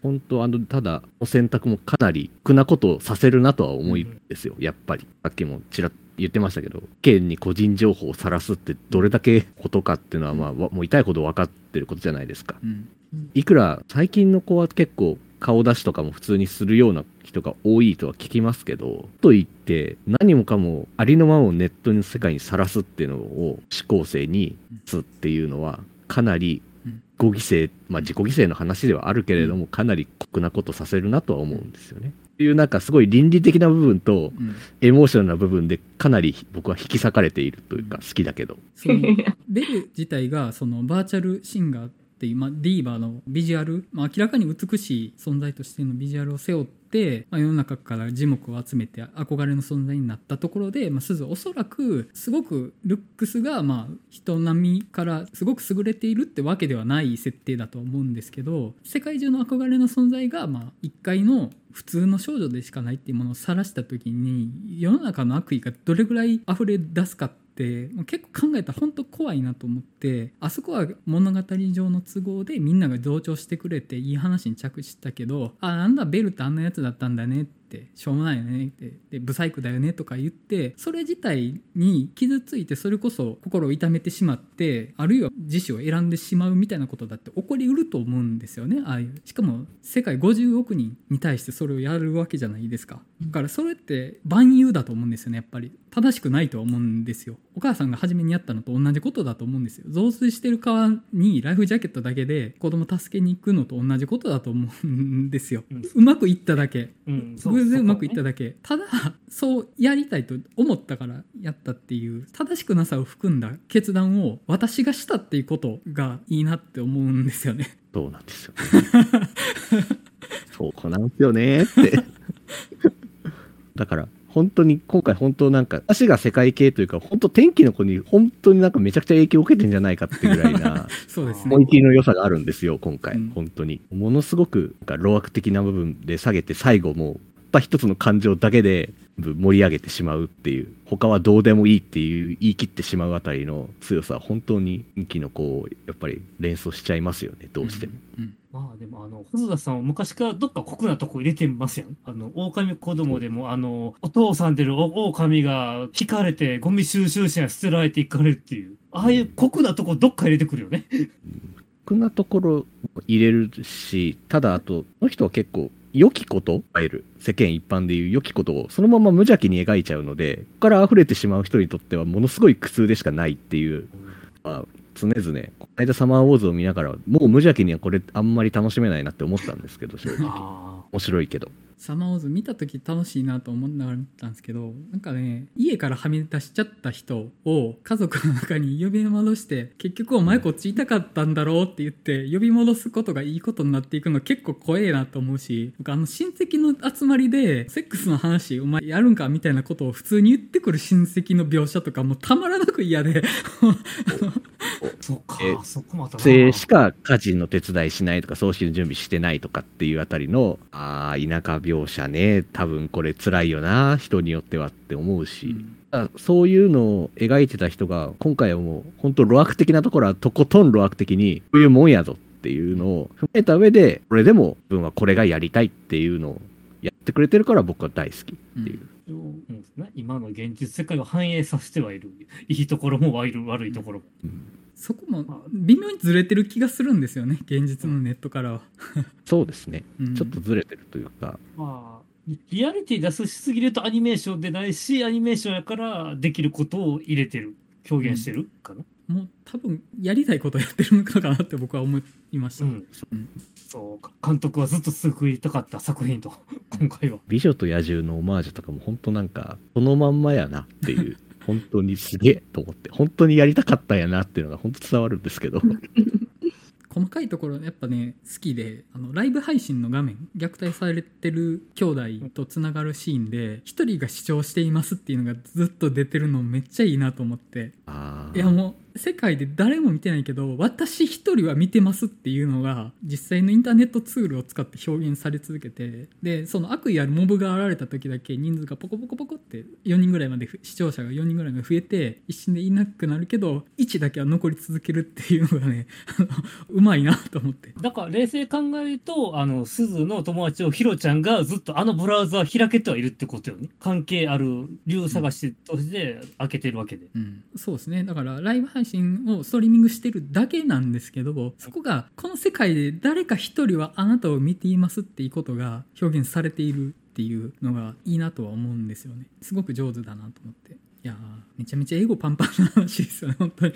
本当あのただお選択もかなり苦なことをさせるなとは思うんですよ、やっぱり。さっきもちらっと言ってましたけど県に個人情報を晒すってどれだけことかっていうのは、まあ、わもう痛いほど分かってることじゃないですか。うん。いくら最近の子は結構顔出しとかも普通にするような人が多いとは聞きますけどと言って何もかもありのままをネットの世界にさらすっていうのを思考性にすっていうのはかなりうん自己犠牲まあ自己犠牲の話ではあるけれどもかなり酷なことさせるなとは思うんですよね。っていうなんかすごい倫理的な部分とうんエモーショナルな部分でかなり僕は引き裂かれているというか好きだけど。そのベル自体がそのバーチャルシンガーっていう、まあ、ディーバーのビジュアル、まあ、明らかに美しい存在としてのビジュアルを背負って、まあ、世の中から耳目を集めて憧れの存在になったところで、まあ、すずおそらくすごくルックスがまあ人並みからすごく優れているってわけではない設定だと思うんですけど世界中の憧れの存在がまあ一回の普通の少女でしかないっていうものを晒した時に世の中の悪意がどれぐらい溢れ出すかってって結構考えたら本当怖いなと思ってあそこは物語上の都合でみんなが同調してくれていい話に着地したけどあなんだベルってあんなやつだったんだねってしょうもないよねってでブサイクだよねとか言ってそれ自体に傷ついてそれこそ心を痛めてしまってあるいは自死を選んでしまうみたいなことだって起こりうると思うんですよねああいう。しかも世界50億人に対してそれをやるわけじゃないですか。だからそれって万有だと思うんですよねやっぱり。正しくないとは思うんですよ。お母さんが初めにやったのと同じことだと思うんですよ。増水してる川にライフジャケットだけで子供助けに行くのと同じことだと思うんですよ。うん。うまくいっただけ。うん、そう偶然うまくいったそだけ、ただそうやりたいと思ったからやったっていう正しくなさを含んだ決断を私がしたっていうことがいいなって思うんですよねそうなんですよ、ね。そうこなんですよねって。だから、本当に今回本当なんか、私が世界系というか、本当天気の子に本当になんかめちゃくちゃ影響を受けてんじゃないかっていうぐらいな そうですね思い切りの良さがあるんですよ、今回。うん本当に。ものすごくなんか老悪的な部分で下げて、最後もった一つの感情だけで盛り上げてしまうっていう、他はどうでもいいっていう言い切ってしまうあたりの強さは本当に天気の子をやっぱり連想しちゃいますよね、どうしても。うんまあでもあの細田さんは昔からどっか酷なとこ入れてますやん。あの狼子供でもあのお父さんでるお狼が引かれてゴミ収集車に捨てられていかれるっていう。ああいう酷なとこどっか入れてくるよね。こん。なところ入れるし、ただあと、この人は結構、良きこと、いわゆる世間一般でいう良きことをそのまま無邪気に描いちゃうので、ここから溢れてしまう人にとってはものすごい苦痛でしかないっていう、まあ、常々、この間サマーウォーズを見ながら、もう無邪気にはこれあんまり楽しめないなって思ったんですけど、正直。あ面白いけど。サマーウォーズ見た時楽しいなと思いながら見たんですけどなんかね家からはみ出しちゃった人を家族の中に呼び戻して結局お前こっちいたかったんだろうって言って呼び戻すことがいいことになっていくの結構怖えなと思うし僕あの親戚の集まりでセックスの話お前やるんかみたいなことを普通に言ってくる親戚の描写とかもうたまらなく嫌で。そうかえ、そこまたしか家事の手伝いしないとか、葬式の準備してないとかっていうあたりの、ああ、田舎描写ね、多分これ辛いよな、人によってはって思うし、だからそういうのを描いてた人が、今回はもう、本当、露悪的なところはとことん露悪的に、こういうもんやぞっていうのを踏まえた上で、これでも自分はこれがやりたいっていうのをやってくれてるから僕は大好きっていう。うんね今の現実世界を反映させてはいる。いいところも悪い悪いところも。うんそこも微妙にずれてる気がするんですよね現実のネットからは、そうですね。うん。ちょっとずれてるというか、まあ、リアリティ出すしすぎるとアニメーションでないし、アニメーションやからできることを入れてる。表現してるかな。もう多分やりたいことやってるのかなって僕は思いました、うん。うんそうか。監督はずっと救いたかった作品と今回は。美女と野獣のオマージュとかも本当なんか、そのまんまやなっていう、本当にすげえと思って、本当にやりたかったんやなっていうのが本当伝わるんですけど、細かいところやっぱね好きであのライブ配信の画面虐待されてる兄弟とつながるシーンで一人が視聴していますっていうのがずっと出てるのめっちゃいいなと思って。あいやもう世界で誰も見てないけど私一人は見てますっていうのが実際のインターネットツールを使って表現され続けてでその悪意あるモブが現れた時だけ人数がポコポコポコって4人ぐらいまで視聴者が4人ぐらいまで増えて一瞬でいなくなるけど1だけは残り続けるっていうのがねうまいなと思って。だから冷静に考えるとあの鈴の友達をヒロちゃんがずっとあのブラウザ開けてはいるってことよね。関係ある理由探しとして開けてるわけで、うん、そうですね。だからライブ配信をストリーミングしてるだけなんですけどそこがこの世界で誰か一人はあなたを見ていますっていうことが表現されているっていうのがいいなとは思うんですよね。すごく上手だなと思って。いやーめちゃめちゃ英語パンパンな話ですよね本当に。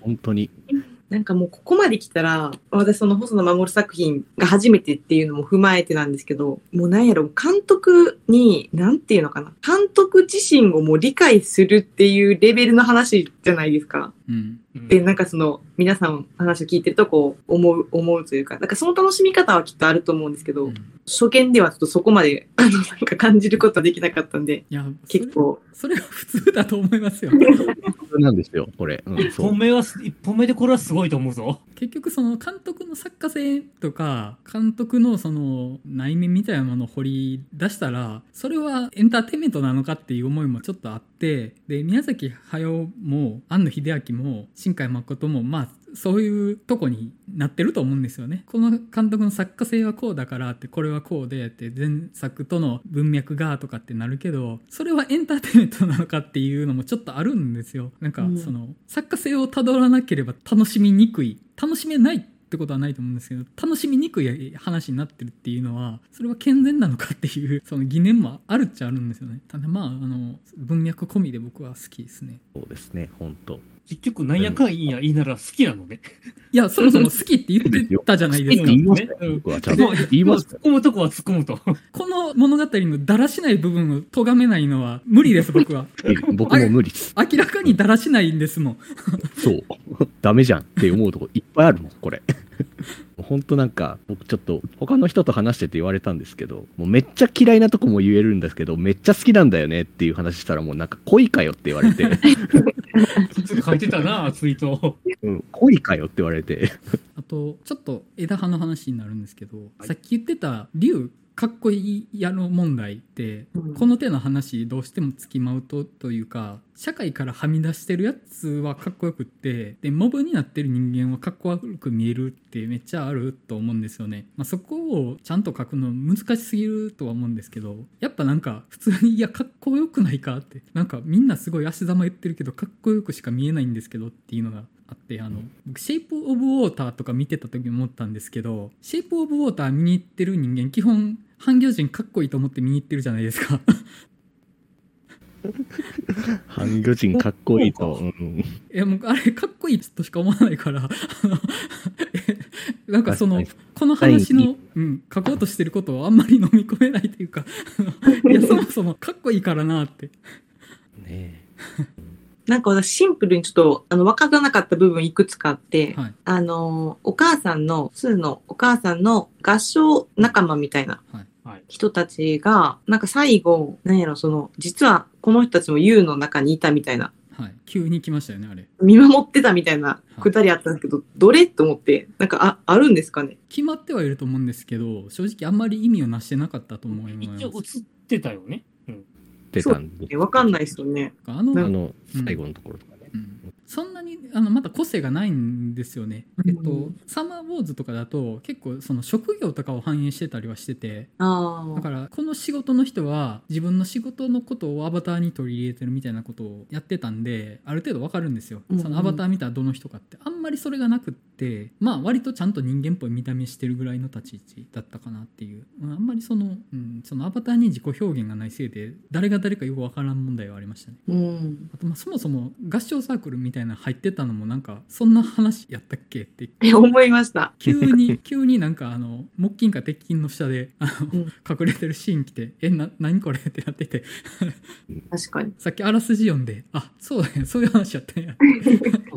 本当に。なんかもうここまで来たら、私その細野守作品が初めてっていうのも踏まえてなんですけど、もうなんやろ、監督に、なんていうのかな、監督自身をもう理解するっていうレベルの話じゃないですか。うん。うんで、なんかその、皆さんの話を聞いてると、こう、思う、思うというか、なんかその楽しみ方はきっとあると思うんですけど、うん。初見ではちょっとそこまで、あの、なんか感じることはできなかったんで、いや結構、それは普通だと思いますよ なんですよ、これ。うん、一そう本目は一本目でこれはすごいと思うぞ結局その監督の作家性とか監督のその内面みたいなものを掘り出したらそれはエンターテインメントなのかっていう思いもちょっとあってで宮崎駿も庵野秀明も新海誠もまあそういうとこになってると思うんですよね。この監督の作家性はこうだからってこれはこうでって前作との文脈がとかってなるけどそれはエンターテインメントなのかっていうのもちょっとあるんですよ。なんかうんその作家性をたどらなければ楽しみにくい楽しめないってことはないと思うんですけど楽しみにくい話になってるっていうのはそれは健全なのかっていうその疑念もあるっちゃあるんですよね。ただまああの文脈込みで僕は好きですね。そうですね、本当。結局なんやかんや言いなら好きなのねいやそもそも好きって言ってたじゃないですか言。いましたよ、うん僕はちゃんと。言いましたよ。突っ込むとこは突っ込むとこの物語のだらしない部分を咎めないのは無理です僕は。僕も無理です。明らかにだらしないんですもん。そう。ダメじゃんって思うとこいっぱいあるもん、これ。本当なんか、僕ちょっと他の人と話してて言われたんですけど、もうめっちゃ嫌いなとこも言えるんですけど、めっちゃ好きなんだよねっていう話したらもうなんか恋かよって言われて、書いてたなツイートうん、恋かよって言われて、あとちょっと枝葉の話になるんですけど、はい。さっき言ってた竜かっこいいやろ問題って、うん。この手の話どうしてもつきまうとというか社会からはみ出してるやつはかっこよくってでモブになってる人間はかっこ悪く見えるってめっちゃあると思うんですよね、まあ、そこをちゃんと書くの難しすぎるとは思うんですけどやっぱなんか普通にいやかっこよくないかってなんかみんなすごい足ざま言ってるけどかっこよくしか見えないんですけどっていうのがあってあの僕シェイプ・オブ・ウォーターとか見てた時思ったんですけどシェイプ・オブ・ウォーター見に行ってる人間基本半魚人かっこいいと思って見に行ってるじゃないですか。半魚人かっこいいと。うん、いやもうあれかっこいいとしか思わないから。なんかそのこの話はいの、うん、書こうとしてることをあんまり飲み込めないというか。いやそもそもかっこいいからなって。ねなんか私シンプルにちょっと、あの、分からなかった部分いくつかあって、はい。あの、お母さんの、スーのお母さんの合唱仲間みたいなはい。はい。人たちが、なんか最後、なんやろ、その、実はこの人たちも U の中にいたみたいな、はい。急に来ましたよねあれ。見守ってたみたいなくだりあったんですけど、どれと思って、なんかあ、あるんですかね？決まってはいると思うんですけど正直あんまり意味をなしてなかったと思います。一応映ってたよね、うん、出たんでえわかんないですよね。あのなあの、最後のところとかね。うん。そんなにあのまだ個性がないんですよね。えっと、サマーウウォーズ」とかだと結構その職業とかを反映してたりはしてて。だからこの仕事の人は自分の仕事のことをアバターに取り入れてるみたいなことをやってたんである程度わかるんですよ、うんうん。そのアバター見たらどの人かって。あんまりそれがなくってまあ割とちゃんと人間っぽい見た目してるぐらいの立ち位置だったかなっていううんあんまりその,、うん、そのアバターに自己表現がないせいで誰が誰かよくわからん問題はありましたねうん。あとまあそもそも合唱サークルみたいなの入ってたのもなんかそんな話やったっけってえ、思いました。急に 急になんかあの木金か鉄筋の下であの、うん隠れてるシーン来て「えな何これ?」ってなってて確かに。さっきあらすじ読んであそうだねそういう話やったんや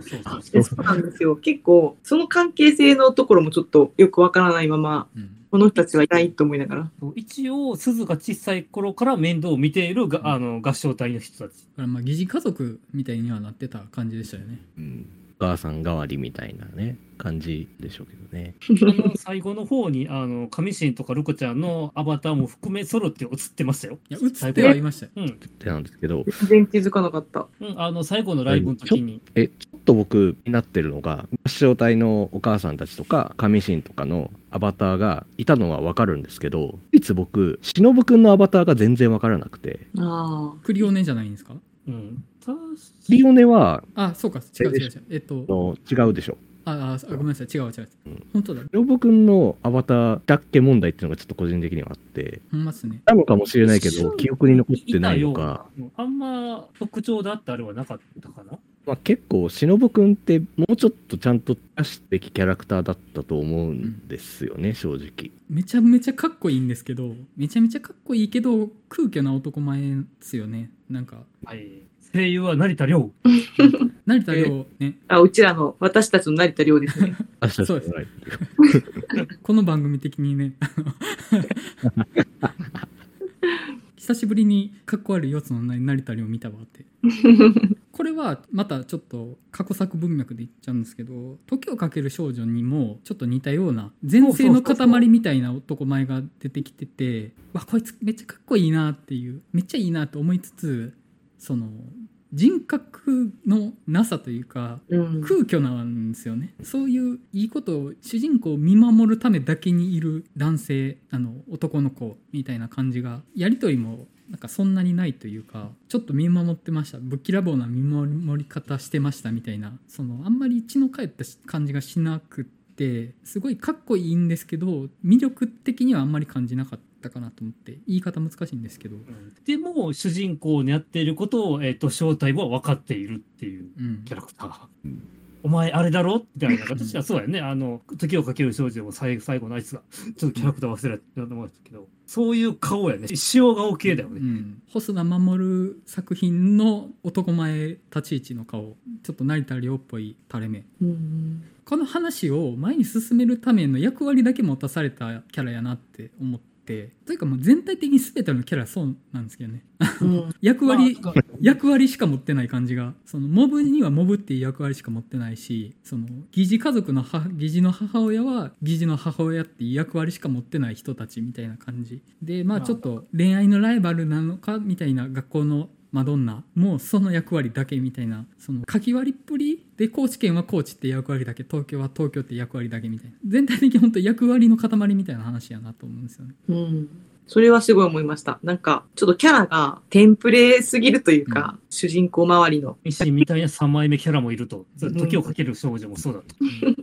そうそうそうえ そうなんですよ。結構、その関係性のところもちょっとよくわからないまま、うんこの人たちはいないと思いながら。一応、鈴が小さい頃から面倒を見ているがあの合唱隊の人たち。まあ疑似家族みたいにはなってた感じでしたよねうんお母さん代わりみたいなね感じでしょうけどねあの最後の方に、あの、神神とかルコちゃんのアバターも含め揃って映ってましたよ。いや映ってはいましたようん。ってなんですけど全然気づかなかった。うん、あの、最後のライブの時に。えと僕になってるのが合唱隊のお母さんたちとか神神とかのアバターがいたのは分かるんですけどいつ僕忍くんのアバターが全然分からなくて。ああ。クリオネじゃないんですか？うん。確リオネはあそうか。違う違う違う。えっと。の違うでしょ。ああごめんなさい。違う違う、うん。本当だ。忍くんのアバターだっけ問題っていうのがちょっと個人的にはあって。ほんまっすね。なのかもしれないけど記憶に残ってないのか、あんま特徴だってあれはなかったかな？まあ、結構忍くんってもうちょっとちゃんと出すべきキャラクターだったと思うんですよね、正直。めちゃめちゃかっこいいんですけどめちゃめちゃかっこいいけど空虚な男前ですよね。なんか。はい。声優は成田凌。成田凌ね。あ、うちらの、私たちの成田凌ですね。あそうです。はいこの番組的にね 久しぶりにかっこ悪い四つの成田凌見たわって。これはまたちょっと過去作文脈で言っちゃうんですけど「時をかける少女」にもちょっと似たような前世の塊みたいな男前が出てきててわこいつめっちゃかっこいいなっていうめっちゃいいなと思いつつその人格のなさというかうん。空虚なんですよねそういういいことを主人公を見守るためだけにいる男性あの男の子みたいな感じがやり取りもなんかそんなにないというかちょっと見守ってましたぶっきらぼうな見守り方してましたみたいなそのあんまり血の帰った感じがしなくってすごいかっこいいんですけど魅力的にはあんまり感じなかったかなと思って言い方難しいんですけど、でも、主人公にやっていることを、えっ、と、正体は分かっているっていううん。キャラクター。う んお前、あれだろ？みたいな形は、そうやね。あの、時をかける少女でも最最後のあいつが、ちょっとキャラクター忘れたと思うんですけど、そういう顔やね。塩顔系だよね。うん、細田守作品の男前立ち位置の顔ちょっと成田凌っぽい垂れ目うん。この話を前に進めるための役割だけ持たされたキャラやなって思ってというかもう全体的に全てのキャラそうなんですけどね。うん。役割、まあ役割しか持ってない感じがそのモブにはモブっていう役割しか持ってないしその疑似家族の母疑似の母親は疑似の母親っていう役割しか持ってない人たちみたいな感じ。でまあまあちょっと恋愛のライバルなのかみたいな学校のマドンナもその役割だけみたいなその書き割りっぷりで高知県は高知って役割だけ東京は東京って役割だけみたいな全体的に本当役割の塊みたいな話やなと思うんですよねうん。それはすごい思いました。なんか、ちょっとキャラがテンプレすぎるというか、主人公周りの。ミシンみたいな3枚目キャラもいると。時をかける少女もそうだと。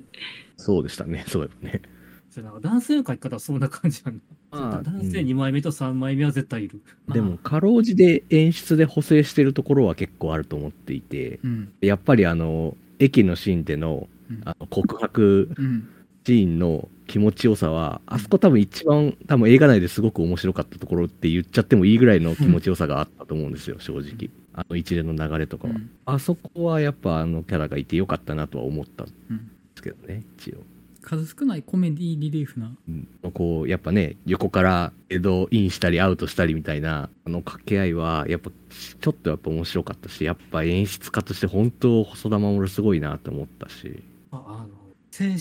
そうでしたねそうだねそれなんか男性の書き方はそんな感じなん男性2枚目と3枚目は絶対いる。でもかろうじで演出で補正してるところは結構あると思っていてうん。やっぱりあの駅のシーンでのうん。あの告白うん。シーンの気持ちよさはあそこ多分一番多分映画内ですごく面白かったところって言っちゃってもいいぐらいの気持ちよさがあったと思うんですよ正直。あの一連の流れとかは、うん。あそこはやっぱあのキャラがいてよかったなとは思ったんでうんすけどね一応数少ないコメディリリーフなうんこうやっぱね横から江戸インしたりアウトしたりみたいなあの掛け合いはやっぱちょっとやっぱ面白かったしやっぱ演出家として本当細田守すごいなと思ったしああの青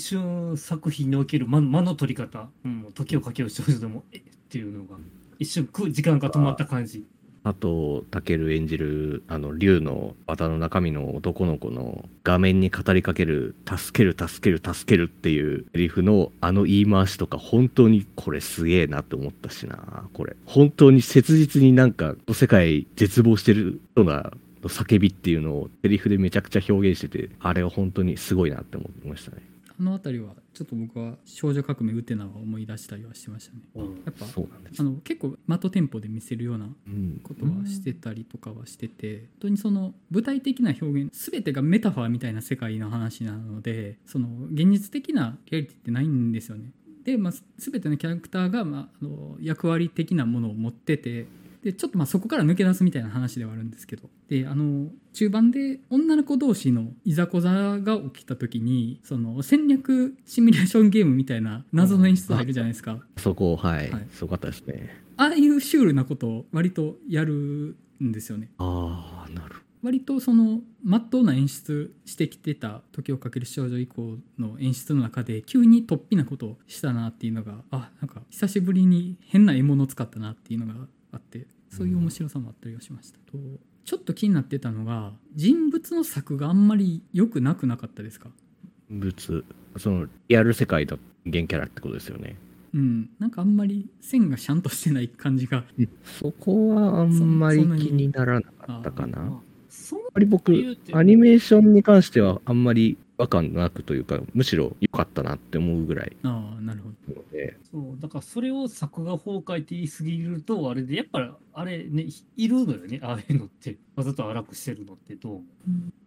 春作品における間間の取り方、うん、時をかける少女でも、えっていうのが、一瞬く時間が止まった感じ。あと、タケル演じる、あの、竜の綿の中身の男の子の画面に語りかける、助ける、助ける、助けるっていうセリフのあの言い回しとか、本当にこれすげえなって思ったしな、これ。本当に切実になんか、世界絶望してる人が、叫びっていうのをセリフでめちゃくちゃ表現してて、あれは本当にすごいなって思いましたね。あの辺りはちょっと僕は少女革命ウテナを思い出したりはしてましたねうんやっぱあ。の結構マットテンポで見せるようなうん。ことはしてたりとかはしてて、本当にその具体的な表現全てがメタファーみたいな世界の話なのでその現実的なリアリティってないんですよね。で、まあ、全てのキャラクターが、まあ、あの役割的なものを持っててでちょっとまあそこから抜け出すみたいな話ではあるんですけどであの中盤で女の子同士のいざこざが起きた時にその戦略シミュレーションゲームみたいな謎の演出入るじゃないですか。そこ、はい、はいすごかったですね。ああいうシュールなことを割とやるんですよね。ああ、なる割とその真っ当な演出してきてた「時をかける少女」以降の演出の中で急に突飛なことをしたなっていうのがあなんか久しぶりに変な獲物を使ったなっていうのがあってそういう面白さもあったりはしました。とちょっと気になってたのが人物の作があんまり良くなくなかったですか？物、その、リアル世界の原キャラってことですよね。うん、なんかあんまり線がシャンとしてない感じが。そこはあんまり気にならなかったかな。あんまり僕アニメーションに関してはあんまり違和感なくというか、むしろ良かったなって思うぐらい。ああなるほど。そうだからそれを作画崩壊って言い過ぎるとあれでやっぱりあれねいるのよねああいうのって。わざと荒くしてるのってどう思う？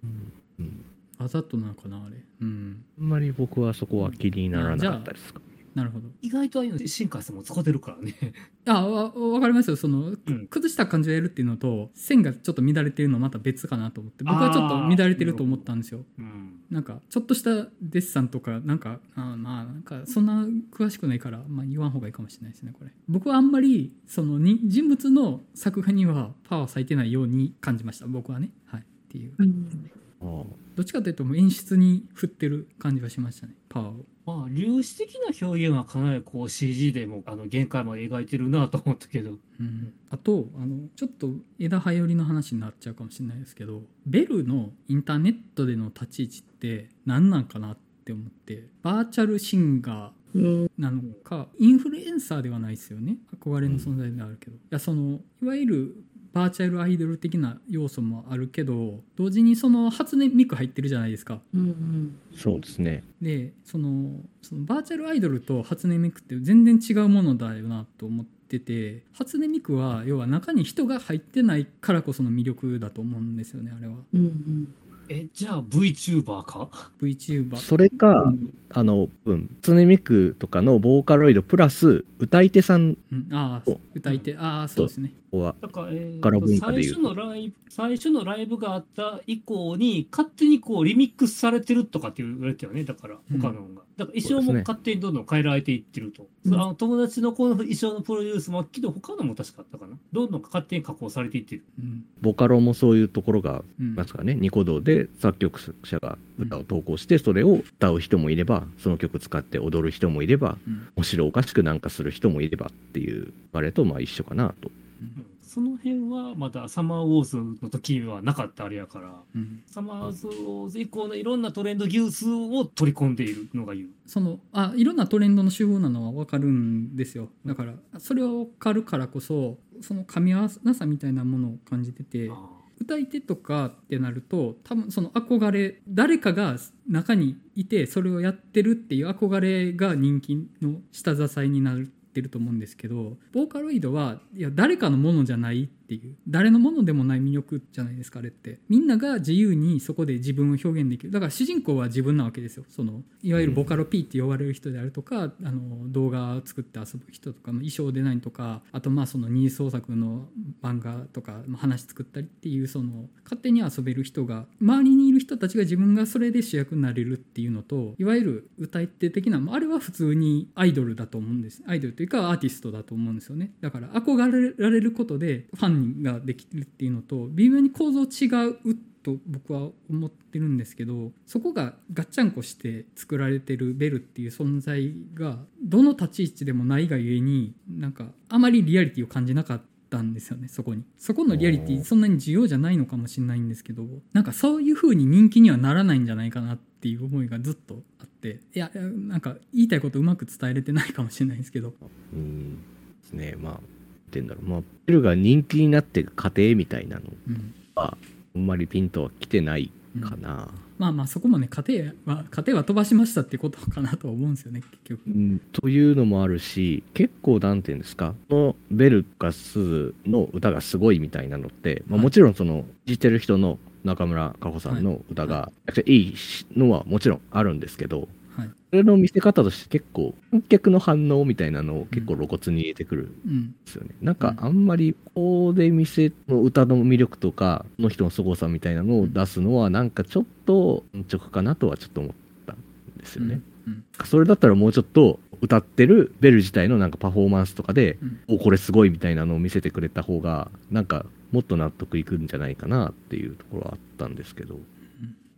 うん。うん。あざとなのかなあれ。うん。あんまり僕はそこは気にならなかったですか？なるほど。意外とああいうの新海さんも使ってるからね。あわわかりますよ。その、うん。崩した感じでやるっていうのと線がちょっと乱れてるのはまた別かなと思って僕はちょっと乱れてると思ったんですよ。うんなんかちょっとしたデッサンとかなんかあまあなんかそんな詳しくないから、まあ、言わん方がいいかもしれないですねこれ。僕はあんまりそのに人物の作画にはパワー割いてないように感じました僕はね。はい。っていう。ああどっちかというともう演出に振ってる感じはしましたねパワーを。まあ粒子的な表現はかなりこう CG でもあの限界まで描いてるなと思ったけど。うん、あとあのちょっと枝葉寄りの話になっちゃうかもしれないですけどベルのインターネットでの立ち位置って何なんかなって思ってバーチャルシンガーうんなのかインフルエンサーではないですよね。憧れの存在であるけど、いやそのいわゆるバーチャルアイドル的な要素もあるけど同時にその初音ミク入ってるじゃないですか。うんうん。そうですね。でそのそのバーチャルアイドルと初音ミクって全然違うものだよなと思ってて初音ミクは要は中に人が入ってないからこその魅力だと思うんですよねあれは。うんうん。えじゃあ VTuber か？VTuber それか、あの、うん、ツネミクとかのボーカロイドプラス歌い手さんうん、ああ歌い手。ああそうですねは、だから、えーから文化最初のライブ最初のライブがあった以降に勝手にこうリミックスされてるとかって言われてたよね。だからうん。他のが、だから衣装も勝手にどんどん変えられていってると、あの友達の子の衣装のプロデュースもけど他のも確かあったかなどんどん勝手に加工されていってる。うん。ボカロもそういうところが、うんなんですかね、ニコ動で作曲者が歌を投稿して、それを歌う人もいれば、その曲使って踊る人もいれば、うん。面白おかしくなんかする人もいればっていう、あれとまあ一緒かなと。うん。その辺はまだサマーウォーズの時はなかったあれやから。うん。サマーウォーズ以降のいろんなトレンド技術を取り込んでいるのが言う。そのあいろんなトレンドの手法なのは分かるんですよ。だからそれは分かるからこそその噛み合わなさみたいなものを感じててあ歌い手とかってなると多分その憧れ誰かが中にいてそれをやってるっていう憧れが人気の下支えになってると思うんですけどボーカロイドはいや誰かのものじゃないっていう。誰のものでもない魅力じゃないですかあれって。みんなが自由にそこで自分を表現できる。だから主人公は自分なわけですよ。そのいわゆるボカロ P って呼ばれる人であるとか、あの動画を作って遊ぶ人とかの衣装デザインとかあとまあその二次創作の漫画とかまあ話作ったりっていうその勝手に遊べる人が周りにいる人たちが自分がそれで主役になれるっていうのといわゆる歌い手的なあれは普通にアイドルだと思うんです。アイドルというかアーティストだと思うんですよね。だから憧れられることでファンができるっていうのと微妙に構造違うと僕は思ってるんですけどそこがガッチャンコして作られてるベルっていう存在がどの立ち位置でもないがゆえになんかあまりリアリティを感じなかったんですよねそこに。そこのリアリティそんなに需要じゃないのかもしれないんですけどなんかそういう風に人気にはならないんじゃないかなっていう思いがずっとあっていやなんか言いたいことうまく伝えれてないかもしれないですけど。うん。ですね。まあってんだろう。まあベルが人気になってる過程みたいなのうん。はあんまりピンとは来てないかな、まあまあそこもね家庭は家庭は飛ばしましたってことかなとは思うんですよね結局。うん。というのもあるし結構なんていうんですかこのベルかスズの歌がすごいみたいなのって、まあ、はい。もちろんその知ってる人の中村佳穂さんの歌がめちゃくちゃいいのはもちろんあるんですけどはい。それの見せ方として結構観客の反応みたいなのを結構露骨に入れてくるんうんですよね、なんかうん。あんまりここで見せの歌の魅力とかこの人の凄さみたいなのを出すのはなんかちょっと安直かなとはちょっと思ったんですよね、うん。それだったらもうちょっと歌ってるベル自体のなんかパフォーマンスとかで、うん。おこれすごいみたいなのを見せてくれた方がなんかもっと納得いくんじゃないかなっていうところはあったんですけど。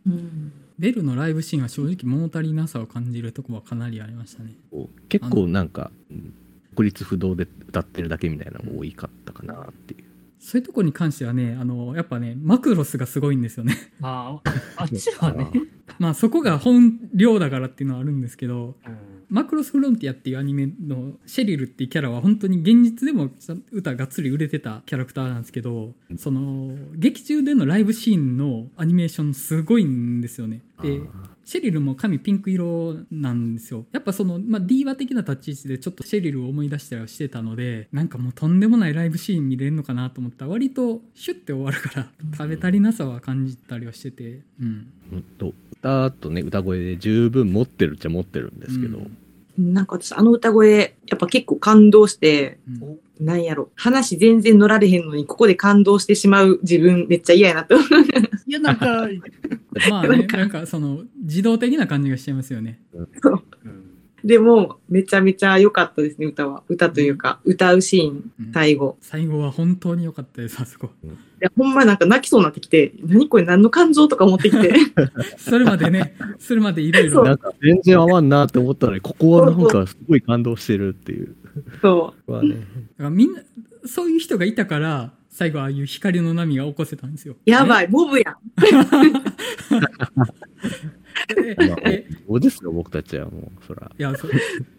うんベルのライブシーンは正直物足りなさを感じるとこはかなりありましたね。結構なんかうん国立不動で歌ってるだけみたいなのが多いかったかなっていう。そういうとこに関してはねあのやっぱねマクロスがすごいんですよね。あああっちはね、まあそこが本領だからっていうのはあるんですけどうんマクロスフロンティアっていうアニメのシェリルっていうキャラは本当に現実でも歌がっつり売れてたキャラクターなんですけどその劇中でのライブシーンのアニメーションすごいんですよね。でシェリルも髪ピンク色なんですよ。やっぱその、まあ、ディーバ的な立ち位置でちょっとシェリルを思い出したりはしてたのでなんかもうとんでもないライブシーン見れるのかなと思った。ら割とシュッて終わるから食べ足りなさは感じたりはしてて。うん。うんと歌とね歌声で十分持ってるっちゃ持ってるんですけど、うん。なんか私、あの歌声、やっぱ結構感動して、うん。おなんやろ。話全然乗られへんのに、ここで感動してしまう自分、めっちゃ嫌やなと。いやなんか、まあねなんか。なんかその自動的な感じがしちゃいますよね。う。ん。でも、めちゃめちゃ良かったですね、歌は。歌というか、歌うシーン、うん。最後。最後は本当に良かったですあそこ。いや、ほんまなんか泣きそうになってきて、何これ何の感情とか思ってきて。それまでねそれまでいろいろなんか全然合わんなって思ったのにここはなんかすごい感動してるっていうそはねだからみんなそういう人がいたから最後ああいう光の波が起こせたんですよ。う。やばい。い、モブやん。え まあえそうですよ僕たちはもうそら。いやそ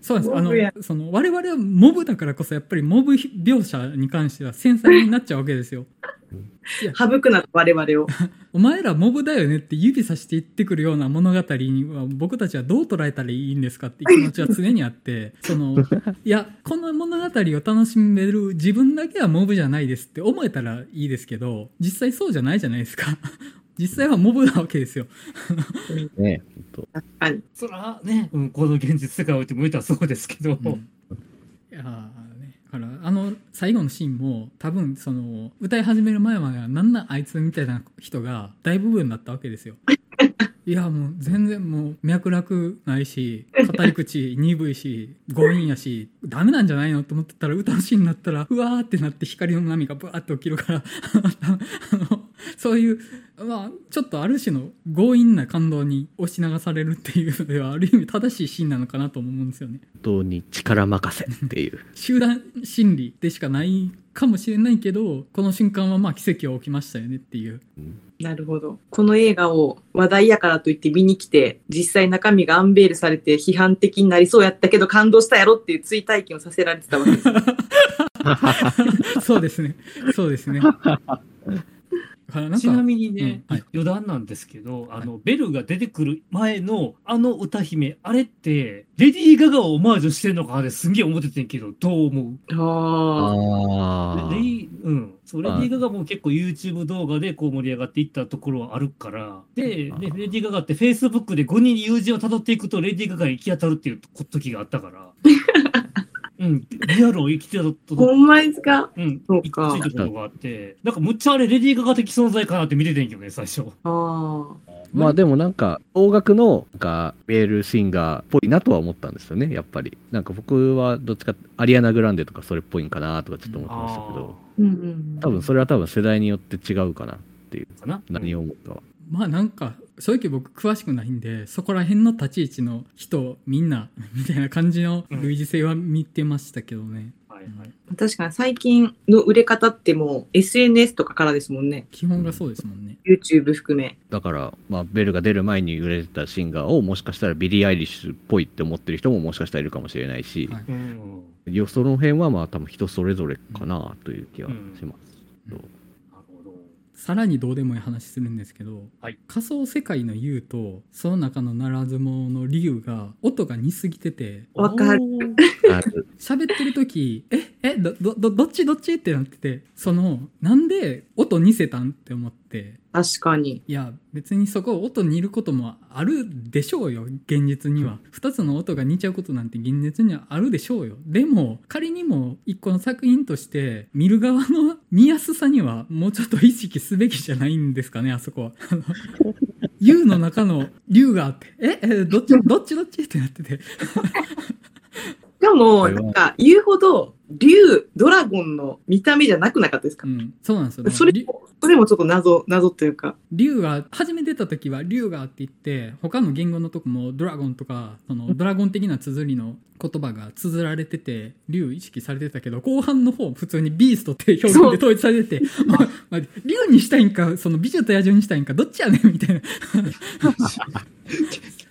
そうなんです。あのその我々はモブだからこそやっぱりモブ描写に関しては繊細になっちゃうわけですよ。省くなと我々を。お前らモブだよねって指さして言ってくるような物語には僕たちはどう捉えたらいいんですかっていう気持ちは常にあって。そのいやこの物語を楽しめる自分だけはモブじゃないですって思えたらいいですけど実際そうじゃないじゃないですか実際はモブなわけですよ。ね。本確かに。そらね、うん、この現実世界においてもいたらそうですけど、うん。いやーねだからあの最後のシーンも多分その歌い始める前まではなんなんあいつみたいな人が大部分だったわけですよ。いやもう全然もう脈絡ないし語り口鈍いし強引やしダメなんじゃないのと思ってたら歌のシーンになったらうわーってなって光の波がブワーって起きるから。あのそういうまあちょっとある種の強引な感動に押し流されるっていうのではある意味正しいシーンなのかなとも思うんですよね。当に力任せっていう。集団心理でしかないかもしれないけどこの瞬間はまあ奇跡が起きましたよねっていう。なるほど。この映画を話題やからといって見に来て、実際中身がアンベールされて批判的になりそうやったけど感動したやろっていう追体験をさせられてたわけです。そうですね。そうですねちなみにね、うんはい。余談なんですけど、あの、ベルが出てくる前のあの歌姫、あれって、レディー・ガガをオマージュしてんのかなってすんげえ思っててんけど、どう思う？ああレディー、うん。そう、レデはいィー・ガガも結構 YouTube 動画でこう盛り上がっていったところはあるから、で、でレディー・ガガって Facebook で5人に友人を辿っていくとレディー・ガガに行き当たるっていう時があったから、うん、リアルを生きてたと、あ。ほんまですか？うん、そうか。行き着いたことがあって、なんかむっちゃあれレディー・ガガ的存在かなって見ててんけどね、最初。ああ。まあでもなんか音楽のなんかメールシンガーっぽいなとは思ったんですよねやっぱり。なんか僕はどっちかアリアナ・グランデとかそれっぽいんかなとかちょっと思ってましたけど。うんうん。多分それは多分世代によって違うかなっていう。かな。何を思うかは。まあなんか正直僕詳しくないんでそこら辺の立ち位置の人みんな みたいな感じの類似性は見てましたけどね、はいはいはい。確かに最近の売れ方ってもう SNS とかからですもんね。基本がそうですもんね。YouTube 含め。だから、まあ、ベルが出る前に売れてたシンガーをもしかしたらビリー・アイリッシュっぽいって思ってる人ももしかしたらいるかもしれないし、はいうん。よその辺はまあ多分人それぞれかなという気はします。うんなるほど。さらにどうでもいい話するんですけど、はい。仮想世界の竜とその中のならず者の竜が音が似すぎててわかる。喋ってる時ええどどどどっちどっち？ってなっててそのなんで音似せたん？って思って確かに。いや別にそこ音似ることもあるでしょうよ現実には。2つの音が似ちゃうことなんて現実にはあるでしょうよ。でも仮にも一個の作品として見る側の見やすさにはもうちょっと意識すべきじゃないんですかねあそこは。U の中の竜があって。ええどっちどっちどっち？ってなってて。しかも、なんか言うほど、竜、ドラゴンの見た目じゃなくなかったですか、うんそうなんですよそれも、それもちょっと謎、謎というか。竜が初め出た時は竜がって言って他の言語のとこもドラゴンとかそのドラゴン的な綴りの言葉が綴られてて竜意識されてたけど後半の方普通にビーストって表現で統一されてて まあまあ竜にしたいんかその美女と野獣にしたいんかどっちやねんみたいな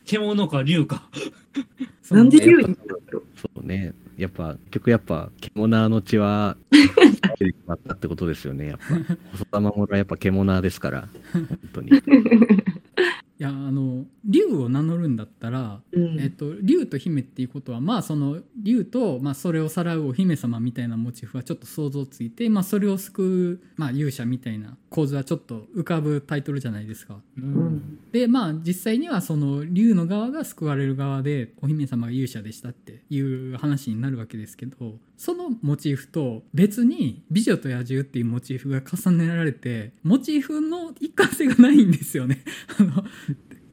獣か竜か。なんで竜になったんだろう。そうね。やっぱ、結局やっぱ、獣の血は、出てしまったってことですよね。やっぱ、細田守はやっぱ獣ですから、本当に。いやあの竜を名乗るんだったらうん。えっと、竜と姫っていうことはまあその竜と、まあ、それをさらうお姫様みたいなモチーフはちょっと想像ついて、まあ、それを救う、まあ、勇者みたいな構図はちょっと浮かぶタイトルじゃないですか。ううん。でまあ実際にはその竜の側が救われる側でお姫様が勇者でしたっていう話になるわけですけどそのモチーフと別に「美女と野獣」っていうモチーフが重ねられてモチーフの一貫性がないんですよね。あの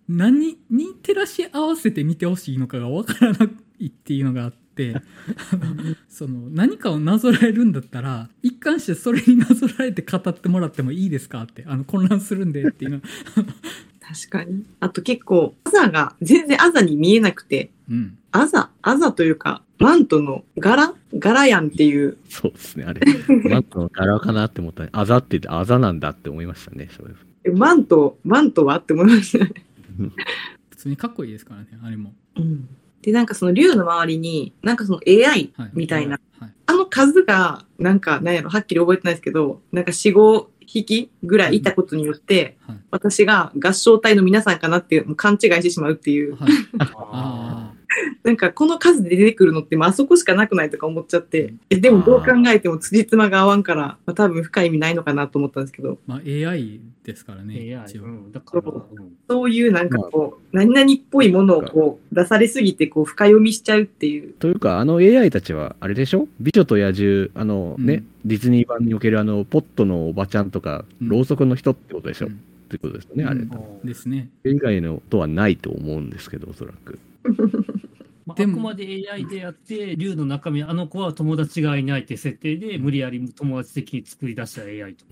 何に照らし合わせて見てほしいのかがわからないっていうのがあって。あ のその何かをなぞらえるんだったら一貫してそれになぞらえて語ってもらってもいいですかってあの混乱するんでっていうの確かに。あと結構、アザが全然アザに見えなくて、うんアザ、アザというか、マントの柄柄やんっていう。そうですね、あれ。マントの柄かなって思ったら、あざって言って、あざなんだって思いましたね、そういう。えマント、マントはって思いましたね。普通にかっこいいですからねあれも、うん。で、なんかその竜の周りに、なんかその AI はい、みたいな、はい、あの数が、なんか、なんやろ、はっきり覚えてないですけど、なんか4、5匹ぐらいいたことによって、はい。私が合唱隊の皆さんかなって勘違いしてしまうっていう、はい、なんかこの数で出てくるのって、まああそこしかなくないとか思っちゃって、えでもどう考えても辻褄が合わんから、まあ、多分深い意味ないのかなと思ったんですけど、まあ AI ですからねー AI うん。だから、そう。いうなんかこう、何々っぽいものをこう出されすぎてこう深読みしちゃうっていう。というか、あの AI たちは、あれでしょ？美女と野獣、あのね、うん。ディズニー版におけるあの、ポットのおばちゃんとか、うん。ろうそくの人ってことでしょ、うん。ってことですよね、あれ。うん。ですね。以外のとはないと思うんですけど、おそらく。まあ、あくまで AI でやって、竜の中身、あの子は友達がいないって設定で、無理やり友達的に作り出した AI と。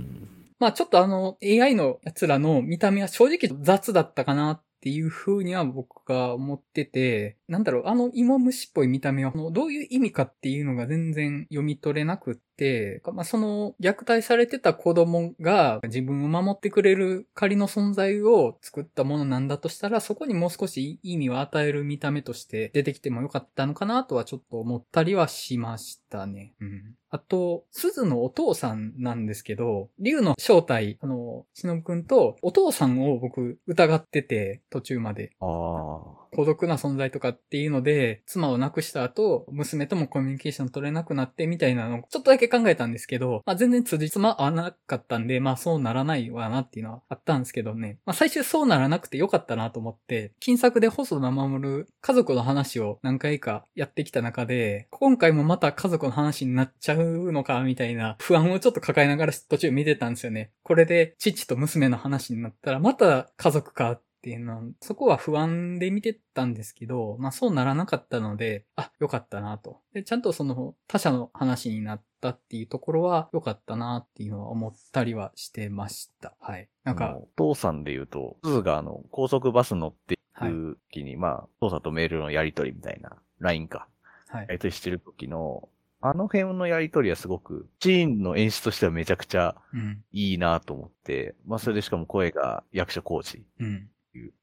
まあちょっとあの AI のやつらの見た目は正直雑だったかなっていう風には僕が思ってて、なんだろう、あの芋虫っぽい見た目はあのどういう意味かっていうのが全然読み取れなくって、まあその虐待されてた子供が自分を守ってくれる仮の存在を作ったものなんだとしたら、そこにもう少し意味を与える見た目として出てきてもよかったのかなとはちょっと思ったりはしましたね。うん。あと、鈴のお父さんなんですけど、竜の正体、あの、しのぶくんとお父さんを僕疑ってて、途中まで。ああ。孤独な存在とかっていうので、妻を亡くした後、娘ともコミュニケーション取れなくなってみたいなのをちょっとだけ考えたんですけど、まあ全然辻褄合わなかったんで、まあそうならないわなっていうのはあったんですけどね。まあ最終そうならなくてよかったなと思って、金作で細田守る家族の話を何回かやってきた中で、今回もまた家族の話になっちゃうのかみたいな不安をちょっと抱えながら途中見てたんですよね。これで父と娘の話になったらまた家族かっていうのは、そこは不安で見てたんですけど、まあそうならなかったので、あ、よかったなと。で、ちゃんとその他者の話になってたっていうところは良かったなっていうのは思ったりはしてました。はい。なんか、お父さんで言うと、鈴があの、高速バス乗っていはいく時に、まあ、父さんとメールのやりとりみたいな、LINE か、はいや。りとりしてる時の、あの辺のやりとりはすごく、シーンの演出としてはめちゃくちゃうん。いいなと思って、まあそれでしかも声が役所工事うん。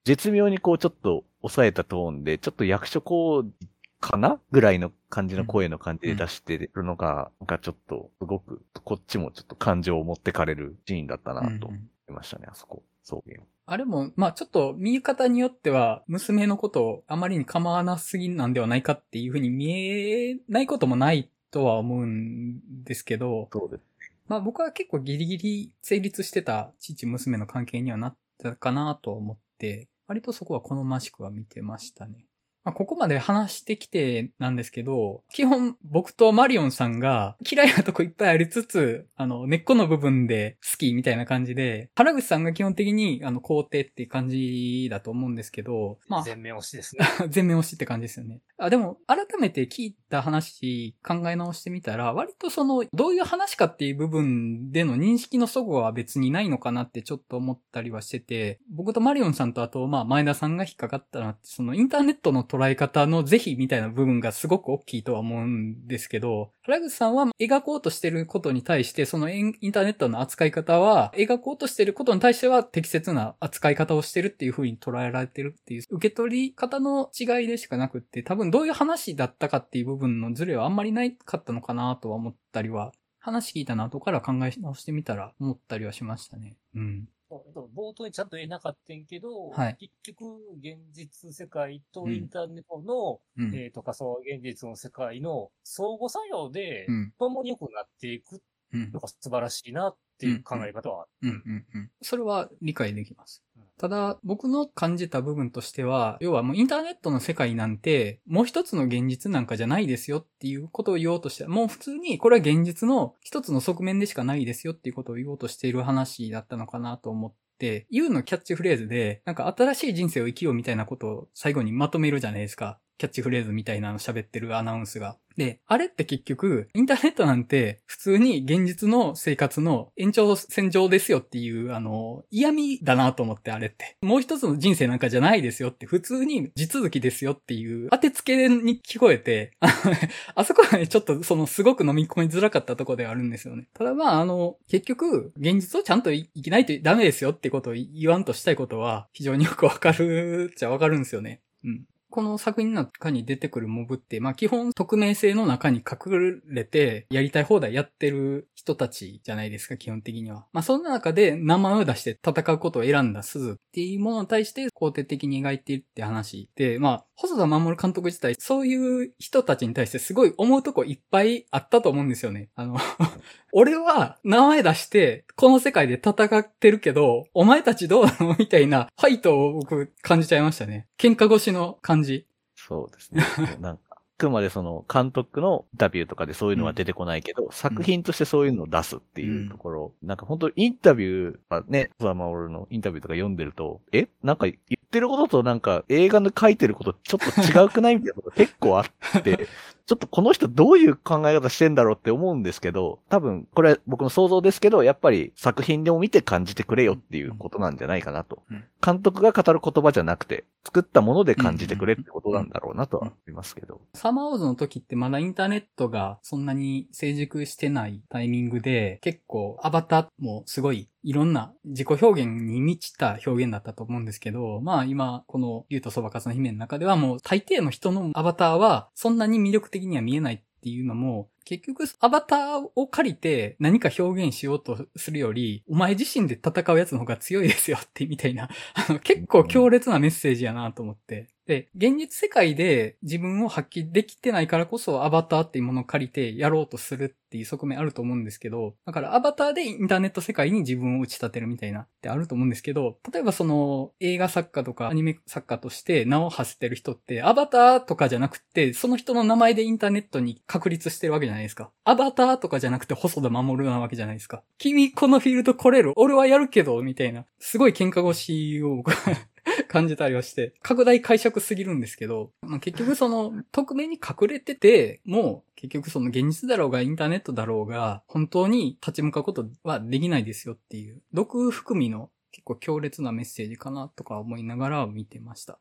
絶妙にこうちょっと抑えたトーンで、ちょっと役所工事かなぐらいの感じの声の感じで出してるのが、なんかちょっと、すごく、こっちもちょっと感情を持ってかれるシーンだったなと思うんいましたね、あそこ。草原。あれも、まあちょっと見方によっては、娘のことをあまりに構わなすぎなんではないかっていうふうに見えないこともないとは思うんですけど、そうです。まあ僕は結構ギリギリ成立してた父娘の関係にはなったかなと思って、割とそこは好ましくは見てましたね。まあここまで話してきてなんですけど、基本僕とマリオンさんが嫌いなとこいっぱいありつつ、あの根っこの部分で好きみたいな感じで、原口さんが基本的にあの肯定っていう感じだと思うんですけど、まあ全面推しですね。全面推しって感じですよね。あ、でも、改めて聞いた話、考え直してみたら、割とその、どういう話かっていう部分での認識の齟齬は別にないのかなってちょっと思ったりはしてて、僕とマリオンさんとあと、まあ、前田さんが引っかかったなって、そのインターネットの捉え方の是非みたいな部分がすごく大きいとは思うんですけど、原口さんは描こうとしてることに対して、そのインターネットの扱い方は、描こうとしてることに対しては適切な扱い方をしてるっていう風に捉えられてるっていう、受け取り方の違いでしかなくって、多分どういう話だったかっていう部分のズレはあんまりないかったのかなとは思ったりは、話聞いたな後から考え直してみたら思ったりはしましたね。うん。冒頭にちゃんと言えなかったんけど、はい結局、現実世界とインターネットの、うん。えーとか、そう、現実の世界の相互作用でう、ん。共に良くなっていくうんの。が素晴らしいなっていう考え方は、うんうんうん。それは理解できますうん。ただ、僕の感じた部分としては、要はもうインターネットの世界なんて、もう一つの現実なんかじゃないですよっていうことを言おうとして、もう普通にこれは現実の一つの側面でしかないですよっていうことを言おうとしている話だったのかなと思って、言うのキャッチフレーズで、なんか新しい人生を生きようみたいなことを最後にまとめるじゃないですか。キャッチフレーズみたいなの喋ってるアナウンスが。で、あれって結局、インターネットなんて普通に現実の生活の延長線上ですよっていう、あの、嫌味だなと思ってあれって。もう一つの人生なんかじゃないですよって、普通に地続きですよっていう当てつけに聞こえて、あそこはね、ちょっとそのすごく飲み込みづらかったとこではあるんですよね。ただまあ、あの、結局、現実をちゃんと生きないとダメですよってことを言わんとしたいことは、非常によくわかるっちゃわかるんですよね。うん。この作品の中に出てくるモブって、まあ基本匿名性の中に隠れてやりたい放題やってる人たちじゃないですか、基本的には。まあそんな中で名前を出して戦うことを選んだ鈴っていうものに対して肯定的に描いているって話で、まあ細田守監督自体そういう人たちに対してすごい思うとこいっぱいあったと思うんですよね。あの、俺は名前出してこの世界で戦ってるけど、お前たちどうなの？みたいなファイトを僕感じちゃいましたね。喧嘩越しの感じ。そうですね。なん、くまでその監督のインタビューとかでそういうのは出てこないけど、作品としてそういうのを出すっていうところ、なんか本当インタビューはね、ザマオルのインタビューとか読んでると、えなんか言ってることとなんか映画の書いてることちょっと違うくないみたいなこと結構あって、ちょっとこの人どういう考え方してんだろうって思うんですけど、多分これは僕の想像ですけど、やっぱり作品でも見て感じてくれよっていうことなんじゃないかなとうん。監督が語る言葉じゃなくて、作ったもので感じてくれってことなんだろうなとは思いますけど。サマーウォーズの時ってまだインターネットがそんなに成熟してないタイミングで、結構アバターもすごいいろんな自己表現に満ちた表現だったと思うんですけど、まあ今、この竜とそばかすの姫の中ではもう大抵の人のアバターはそんなに魅力的には見えないっていうのも、結局アバターを借りて何か表現しようとするより、お前自身で戦うやつの方が強いですよってみたいな、結構強烈なメッセージやなと思って。で、現実世界で自分を発揮できてないからこそアバターっていうものを借りてやろうとするっていう側面あると思うんですけど、だからアバターでインターネット世界に自分を打ち立てるみたいなってあると思うんですけど、例えばその映画作家とかアニメ作家として名を馳せてる人ってアバターとかじゃなくて、その人の名前でインターネットに確立してるわけじゃゃないですか。アバターとかじゃなくて細田守るなわけじゃないですか。君このフィールド来れる？俺はやるけどみたいな。すごい喧嘩腰を 感じたりはして、拡大解釈すぎるんですけど、まあ、結局その、匿名に隠れてて、もう結局その現実だろうがインターネットだろうが、本当に立ち向かうことはできないですよっていう、毒含みの結構強烈なメッセージかなとか思いながら見てました。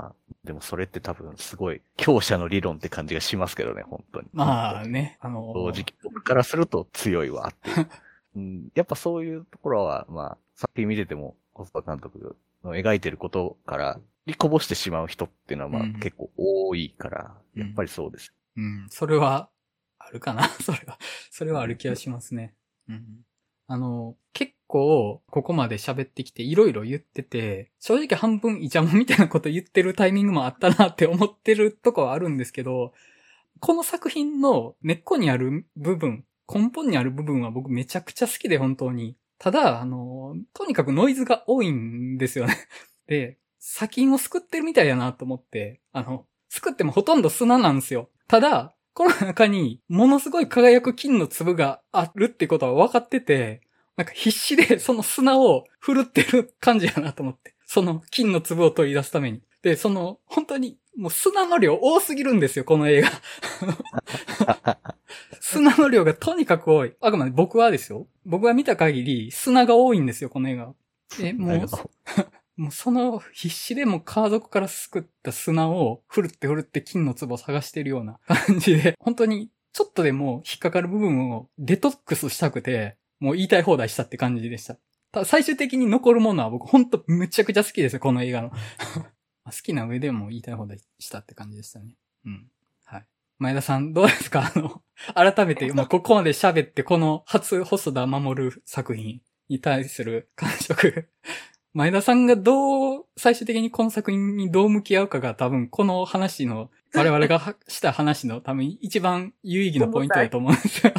はい。まあでもそれって多分すごい強者の理論って感じがしますけどね、本当に。まあね、あの、正直僕からすると強いわっていう。うん、やっぱそういうところは、まあ、作品見てても、細田監督の描いてることから、りこぼしてしまう人っていうのは、まあ、うん結構多いから、うんやっぱりそうです。うん、それは、あるかな それは、それはある気がしますね。うん。あの、結構、ここまで喋ってきて、いろいろ言ってて、正直半分イチャモンみたいなこと言ってるタイミングもあったなって思ってるとこはあるんですけど、この作品の根っこにある部分、根本にある部分は僕めちゃくちゃ好きで本当に。ただ、あの、とにかくノイズが多いんですよね。で、砂金をすくってるみたいやなと思って、あの、すくってもほとんど砂なんですよ。ただ、この中にものすごい輝く金の粒があるってことは分かってて、なんか必死で その砂を振るってる感じやなと思って。その金の粒を取り出すために。で、その、本当に、もう砂の量多すぎるんですよ、この映画。砂の量がとにかく多い。あくまで僕はですよ。僕が見た限り砂が多いんですよ、この映画。え、もうもうその必死でもう川底からすくった砂をふるってふるって金の壺を探してるような感じで、本当にちょっとでも引っかかる部分をデトックスしたくて、もう言いたい放題したって感じでした。ただ最終的に残るものは僕本当めちゃくちゃ好きですよ、この映画の。好きな上でも言いたい放題したって感じでしたね。うん。はい。前田さん、どうですか？あの、改めて、もうここまで喋って、この初細田守る作品に対する感触。前田さんがどう、最終的にこの作品にどう向き合うかが多分この話の、我々がはした話の多分一番有意義なポイントだと思うんですよ。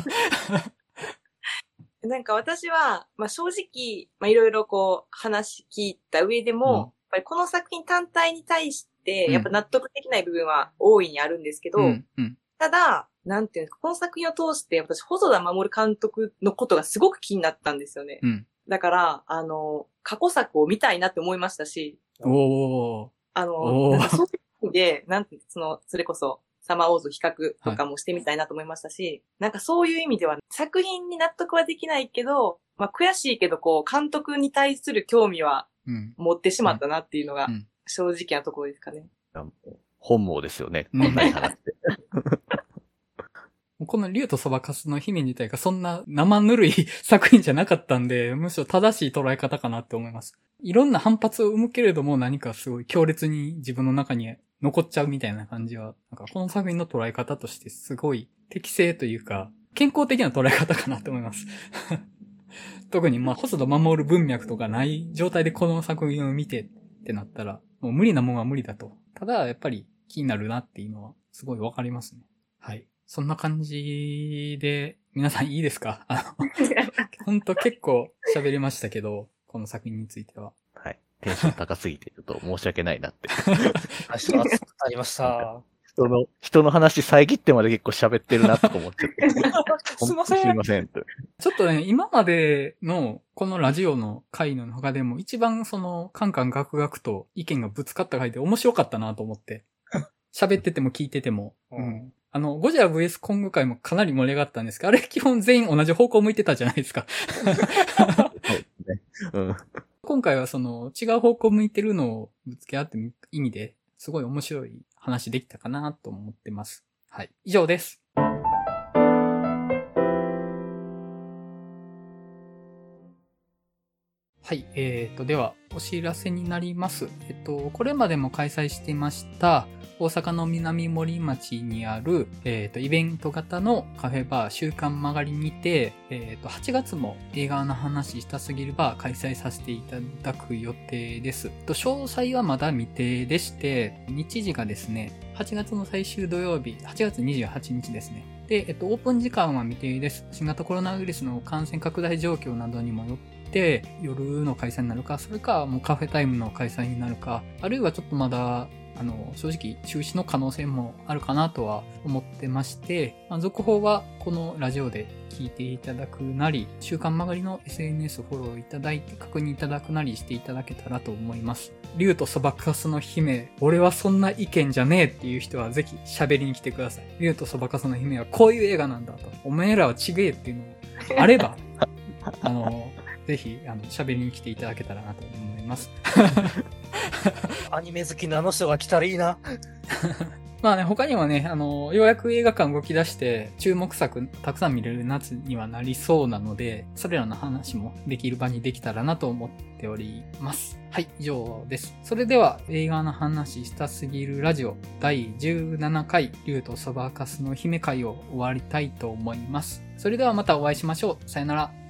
なんか私は、まあ正直、まあいろいろこう話聞いた上でも、うんやっぱりこの作品単体に対して、うんやっぱ納得できない部分は大いにあるんですけど、うん、うん、ただ、なんていうんですか、この作品を通して私、細田守監督のことがすごく気になったんですよね。うん。だから、あの、過去作を見たいなって思いましたし、おー。あの、なんかそういう意味で、なんて、その、それこそ、サマーウォーズ比較とかもしてみたいなと思いましたし、なんかそういう意味では、作品に納得はできないけど、まあ悔しいけど、こう、監督に対する興味はうん。持ってしまったなっていうのがうん、正直なところですかね。本望ですよね。うんこんなに話って。この竜とそばかすの姫自体がそんな生ぬるい作品じゃなかったんで、むしろ正しい捉え方かなって思います。いろんな反発を生むけれども何かすごい強烈に自分の中に残っちゃうみたいな感じは、なんかこの作品の捉え方としてすごい適正というか、健康的な捉え方かなって思います。特にまあ、細田守る文脈とかない状態でこの作品を見てってなったら、もう無理なもんは無理だと。ただ、やっぱり気になるなっていうのはすごいわかりますね。はい。そんな感じで、皆さんいいですか？あの、ほんと結構喋りましたけど、この作品については。はい。テンション高すぎて、ちょっと申し訳ないなって。熱くなりました。人の、人の話遮ってまで結構喋ってるなとか思っちゃって。すいませんすいません。とちょっとね、今までのこのラジオの回の中でも一番そのカンカンガクガクと意見がぶつかった回で面白かったなと思って。喋ってても聞いてても。ううんん。あの、ゴジラ VS コング回もかなり盛り上がったんですけど、あれ基本全員同じ方向向いてたじゃないですか。そうですね。うん。今回はその違う方向向いてるのをぶつけ合ってみ意味ですごい面白い話できたかなと思ってます。はい。以上です。はい。えーと、では、お知らせになります。えっと、これまでも開催していました、大阪の南森町にある、えっと、イベント型のカフェバー、週刊曲がりにて、えっと、8月も映画の話したすぎるバー開催させていただく予定です。と詳細はまだ未定でして、日時がですね、8月の最終土曜日、8月28日ですね。で、えっと、オープン時間は未定です。新型コロナウイルスの感染拡大状況などにもよってて、夜の開催になるか、それかもうカフェタイムの開催になるか、あるいはちょっとまだ、あの、正直中止の可能性もあるかなとは思ってまして、まあ、続報はこのラジオで聞いていただくなり、週刊曲がりの SNS フォローいただいて確認いただくなりしていただけたらと思います。竜とそばかすの姫、俺はそんな意見じゃねえっていう人はぜひ喋りに来てください。竜とそばかすの姫はこういう映画なんだと。お前らはちげえっていうのがあれば、あの、ぜひ、あの、喋りに来ていただけたらなと思います。アニメ好きなあの人が来たらいいな。まあね、他にもね、あの、ようやく映画館動き出して、注目作たくさん見れる夏にはなりそうなので、それらの話もできる場にできたらなと思っております。はい、以上です。それでは、映画の話したすぎるラジオ第17回、竜とそばかすの姫会を終わりたいと思います。それではまたお会いしましょう。さよなら。